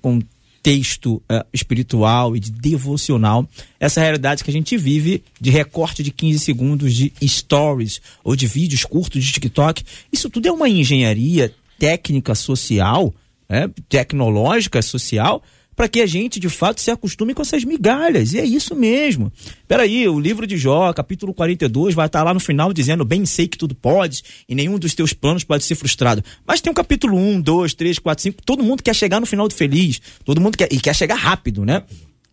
B: texto uh, espiritual e de devocional, essa realidade que a gente vive de recorte de 15 segundos de stories ou de vídeos curtos de TikTok. Isso tudo é uma engenharia técnica social, né, tecnológica social, para que a gente de fato se acostume com essas migalhas. E é isso mesmo. Peraí, o livro de Jó, capítulo 42, vai estar lá no final dizendo: Bem sei que tudo podes e nenhum dos teus planos pode ser frustrado. Mas tem o capítulo 1, 2, 3, 4, 5. Todo mundo quer chegar no final do feliz. Todo mundo quer. E quer chegar rápido, né?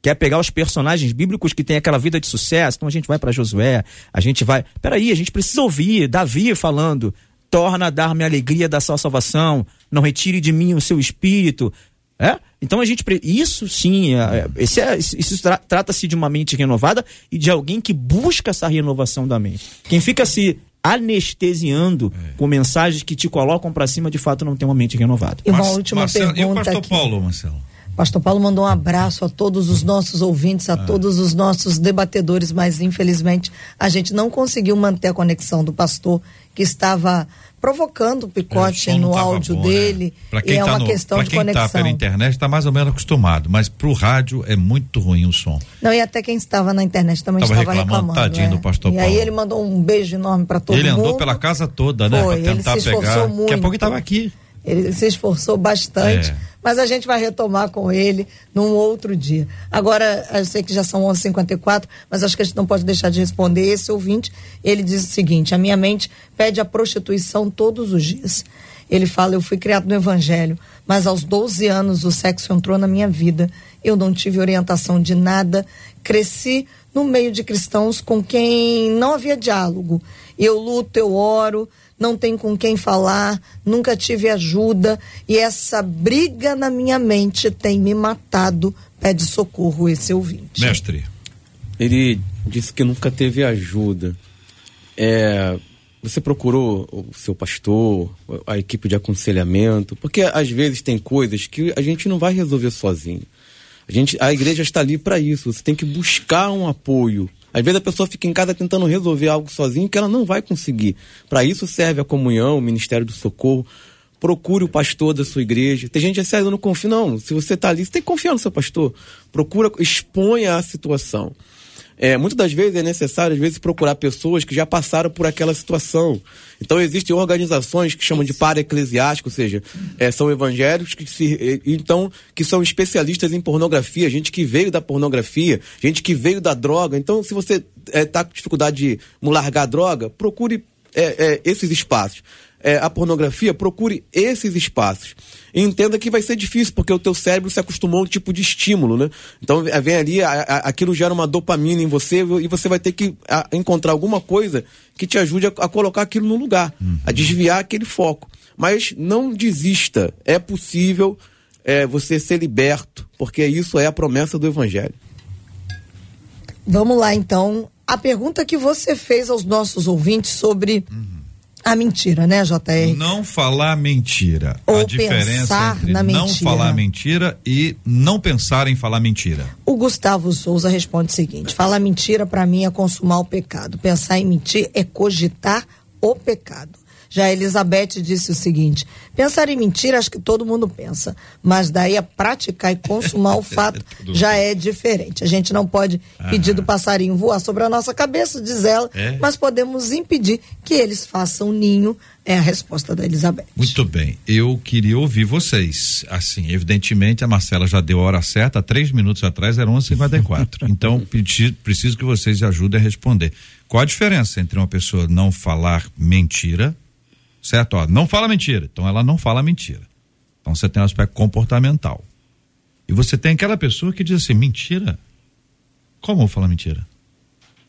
B: Quer pegar os personagens bíblicos que têm aquela vida de sucesso. Então a gente vai para Josué, a gente vai. Peraí, a gente precisa ouvir Davi falando: torna a dar-me a alegria da sua salvação, não retire de mim o seu espírito, É? Então a gente. Isso sim, é, esse é, isso tra, trata-se de uma mente renovada e de alguém que busca essa renovação da mente. Quem fica se anestesiando é. com mensagens que te colocam para cima, de fato não tem uma mente renovada.
C: E uma Mas, última Marcelo, pergunta. E o pastor aqui. Paulo, Marcelo? Pastor Paulo mandou um abraço a todos os nossos ouvintes, a ah. todos os nossos debatedores, mas infelizmente a gente não conseguiu manter a conexão do pastor que estava provocando o picote é, no áudio bom, né? dele. Né?
A: Quem e é
C: tá
A: uma no, questão de quem conexão. Tá pela internet está mais ou menos acostumado, mas para o rádio é muito ruim o som.
C: Não, e até quem estava na internet também estava reclamando. reclamando
A: tadinho é. do pastor
C: e
A: Paulo.
C: aí ele mandou um beijo enorme para todo
A: ele
C: mundo.
A: Ele andou pela casa toda, né? Para tentar ele se pegar. Muito. Daqui a pouco estava aqui.
C: Ele se esforçou bastante, é. mas a gente vai retomar com ele num outro dia. Agora, eu sei que já são 11h54, mas acho que a gente não pode deixar de responder. Esse ouvinte, ele diz o seguinte: a minha mente pede a prostituição todos os dias. Ele fala: eu fui criado no Evangelho, mas aos 12 anos o sexo entrou na minha vida. Eu não tive orientação de nada, cresci no meio de cristãos com quem não havia diálogo. Eu luto, eu oro não tem com quem falar, nunca tive ajuda e essa briga na minha mente tem me matado. Pede socorro esse ouvinte.
A: Mestre.
D: Ele disse que nunca teve ajuda. É, você procurou o seu pastor, a equipe de aconselhamento? Porque às vezes tem coisas que a gente não vai resolver sozinho. A, gente, a igreja está ali para isso. Você tem que buscar um apoio às vezes a pessoa fica em casa tentando resolver algo sozinho que ela não vai conseguir. Para isso serve a comunhão, o Ministério do Socorro. Procure o pastor da sua igreja. Tem gente que não confia. Não, se você está ali, você tem que confiar no seu pastor. Procura, exponha a situação. É, muitas das vezes é necessário, às vezes, procurar pessoas que já passaram por aquela situação. Então, existem organizações que chamam de para-eclesiásticos, ou seja, é, são evangélicos que, se, então, que são especialistas em pornografia, gente que veio da pornografia, gente que veio da droga. Então, se você está é, tá com dificuldade de largar a droga, procure é, é, esses espaços é, a pornografia, procure esses espaços. E entenda que vai ser difícil, porque o teu cérebro se acostumou a um tipo de estímulo, né? Então vem ali, a, a, aquilo gera uma dopamina em você e você vai ter que a, encontrar alguma coisa que te ajude a, colocar aquilo no lugar, uhum. a desviar aquele foco. Mas não desista, é possível é, você ser liberto, porque isso é a promessa do Evangelho.
C: Vamos lá, então. A pergunta que você fez aos nossos ouvintes sobre. Uhum a mentira, né, JR?
A: Não falar mentira. Ou a diferença entre não mentira. falar mentira e não pensar em falar mentira.
C: O Gustavo Souza responde o seguinte: falar mentira para mim é consumar o pecado. Pensar em mentir é cogitar o pecado. Já a Elizabeth disse o seguinte: pensar em mentira, acho que todo mundo pensa, mas daí a praticar e consumar o fato já é diferente. A gente não pode pedir do passarinho voar sobre a nossa cabeça, diz ela, é. mas podemos impedir que eles façam ninho. É a resposta da Elizabeth.
A: Muito bem. Eu queria ouvir vocês. Assim, evidentemente, a Marcela já deu a hora certa, três minutos atrás era 11h54. então, preciso que vocês ajudem a responder. Qual a diferença entre uma pessoa não falar mentira certo? Ó, não fala mentira. Então ela não fala mentira. Então você tem um aspecto comportamental. E você tem aquela pessoa que diz assim: mentira? Como eu falo mentira?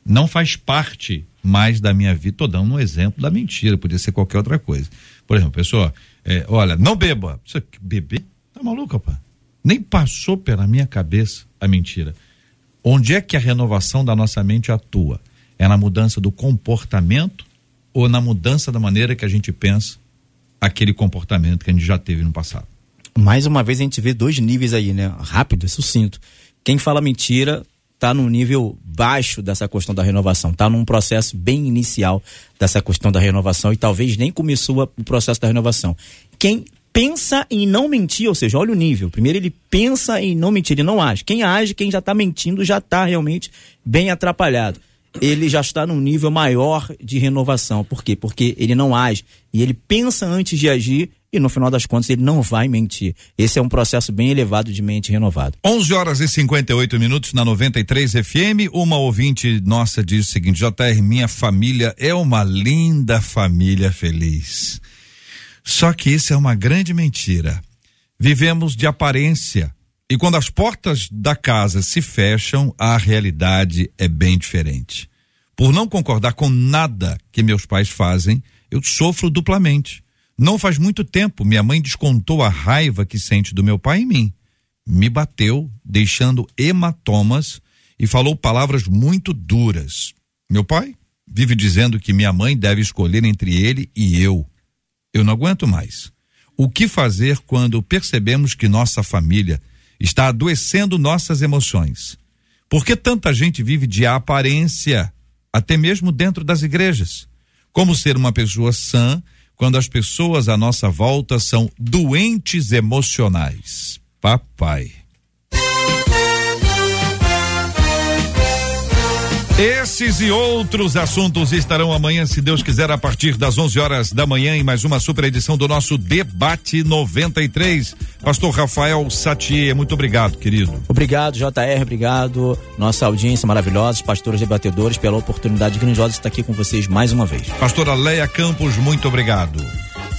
A: Não faz parte mais da minha vida. Estou dando um exemplo da mentira, podia ser qualquer outra coisa. Por exemplo, pessoa, é, olha, não beba. Você, beber? Tá maluco, pá? Nem passou pela minha cabeça a mentira. Onde é que a renovação da nossa mente atua? É na mudança do comportamento ou na mudança da maneira que a gente pensa aquele comportamento que a gente já teve no passado.
B: Mais uma vez a gente vê dois níveis aí, né? Rápido, sucinto. Quem fala mentira está num nível baixo dessa questão da renovação, está num processo bem inicial dessa questão da renovação e talvez nem começou o processo da renovação. Quem pensa em não mentir, ou seja, olha o nível. Primeiro ele pensa em não mentir, ele não age. Quem age, quem já está mentindo, já está realmente bem atrapalhado ele já está num nível maior de renovação. Por quê? Porque ele não age e ele pensa antes de agir e no final das contas ele não vai mentir. Esse é um processo bem elevado de mente renovada.
A: 11 horas e 58 minutos na 93 FM. Uma ouvinte nossa diz o seguinte: JR, minha família é uma linda família feliz. Só que isso é uma grande mentira. Vivemos de aparência e quando as portas da casa se fecham, a realidade é bem diferente. Por não concordar com nada que meus pais fazem, eu sofro duplamente. Não faz muito tempo, minha mãe descontou a raiva que sente do meu pai em mim. me bateu, deixando hematomas e falou palavras muito duras. Meu pai vive dizendo que minha mãe deve escolher entre ele e eu. Eu não aguento mais. O que fazer quando percebemos que nossa família está adoecendo nossas emoções? Por que tanta gente vive de aparência, até mesmo dentro das igrejas? Como ser uma pessoa sã quando as pessoas à nossa volta são doentes emocionais? Papai. Esses e outros assuntos estarão amanhã, se Deus quiser, a partir das 11 horas da manhã, em mais uma super edição do nosso Debate 93. Pastor Rafael Satier, muito obrigado, querido.
B: Obrigado, JR, obrigado, nossa audiência maravilhosa, pastores debatedores, pela oportunidade grandiosa de estar aqui com vocês mais uma vez.
A: Pastora Leia Campos, muito obrigado.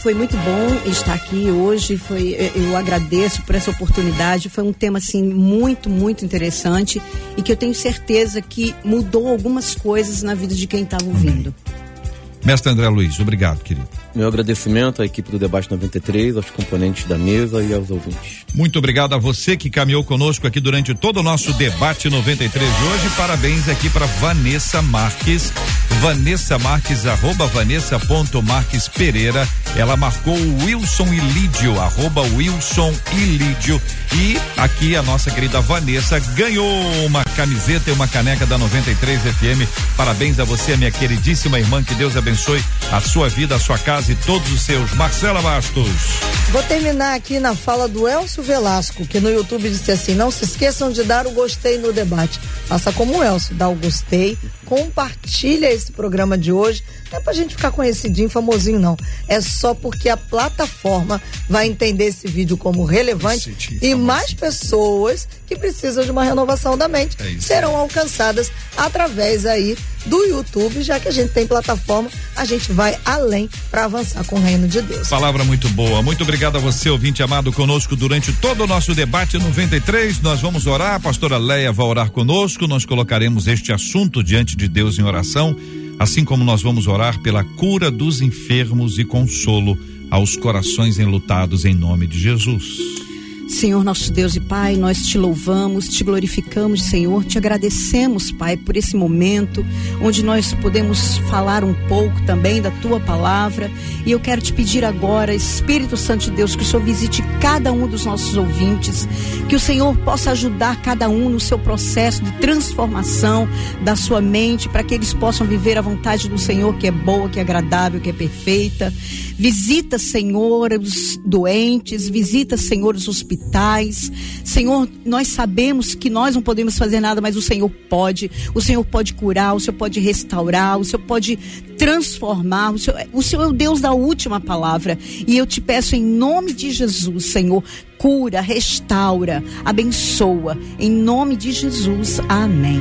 F: Foi muito bom estar aqui hoje. Foi, eu agradeço por essa oportunidade. Foi um tema assim muito, muito interessante e que eu tenho certeza que mudou algumas coisas na vida de quem estava ouvindo.
A: Mestre André Luiz, obrigado, querido.
D: Meu agradecimento à equipe do Debate 93, aos componentes da mesa e aos ouvintes.
A: Muito obrigado a você que caminhou conosco aqui durante todo o nosso Debate 93 de hoje. Parabéns aqui para Vanessa Marques. Vanessa Marques, arroba Vanessa ponto Marques Pereira. Ela marcou o Wilson Ilídio, arroba Wilson Ilídio. E aqui a nossa querida Vanessa ganhou uma camiseta e uma caneca da 93 FM. Parabéns a você, minha queridíssima irmã. Que Deus abençoe a sua vida, a sua casa e todos os seus. Marcela Bastos.
C: Vou terminar aqui na fala do Elcio Velasco, que no YouTube disse assim: não se esqueçam de dar o gostei no debate. Faça como o Elcio, dá o gostei, compartilha esse programa de hoje. Não é pra gente ficar conhecidinho, famosinho, não. É só porque a plataforma vai entender esse vídeo como relevante e mais pessoas que precisam de uma renovação da mente
A: É
C: serão alcançadas através aí do YouTube, já que a gente tem plataforma, a gente vai além para avançar com o reino de Deus.
A: Palavra muito boa. Muito obrigado a você, ouvinte amado, conosco durante todo o nosso debate 93. Nós vamos orar, a pastora Leia vai orar conosco. Nós colocaremos este assunto diante de Deus em oração, assim como nós vamos orar pela cura dos enfermos e consolo aos corações enlutados em nome de Jesus.
F: Senhor nosso Deus e Pai, nós te louvamos, te glorificamos, Senhor, te agradecemos, Pai, por esse momento onde nós podemos falar um pouco também da tua palavra. E eu quero te pedir agora, Espírito Santo de Deus, que o Senhor visite cada um dos nossos ouvintes, que o Senhor possa ajudar cada um no seu processo de transformação da sua mente, para que eles possam viver a vontade do Senhor, que é boa, que é agradável, que é perfeita. Visita, Senhor, os doentes, visita, Senhor, os hospitais. Senhor, nós sabemos que nós não podemos fazer nada, mas o Senhor pode. O Senhor pode curar, o Senhor pode restaurar, o Senhor pode transformar. O Senhor, o Senhor é o Deus da última palavra. E eu te peço em nome de Jesus, Senhor, cura, restaura, abençoa. Em nome de Jesus, amém.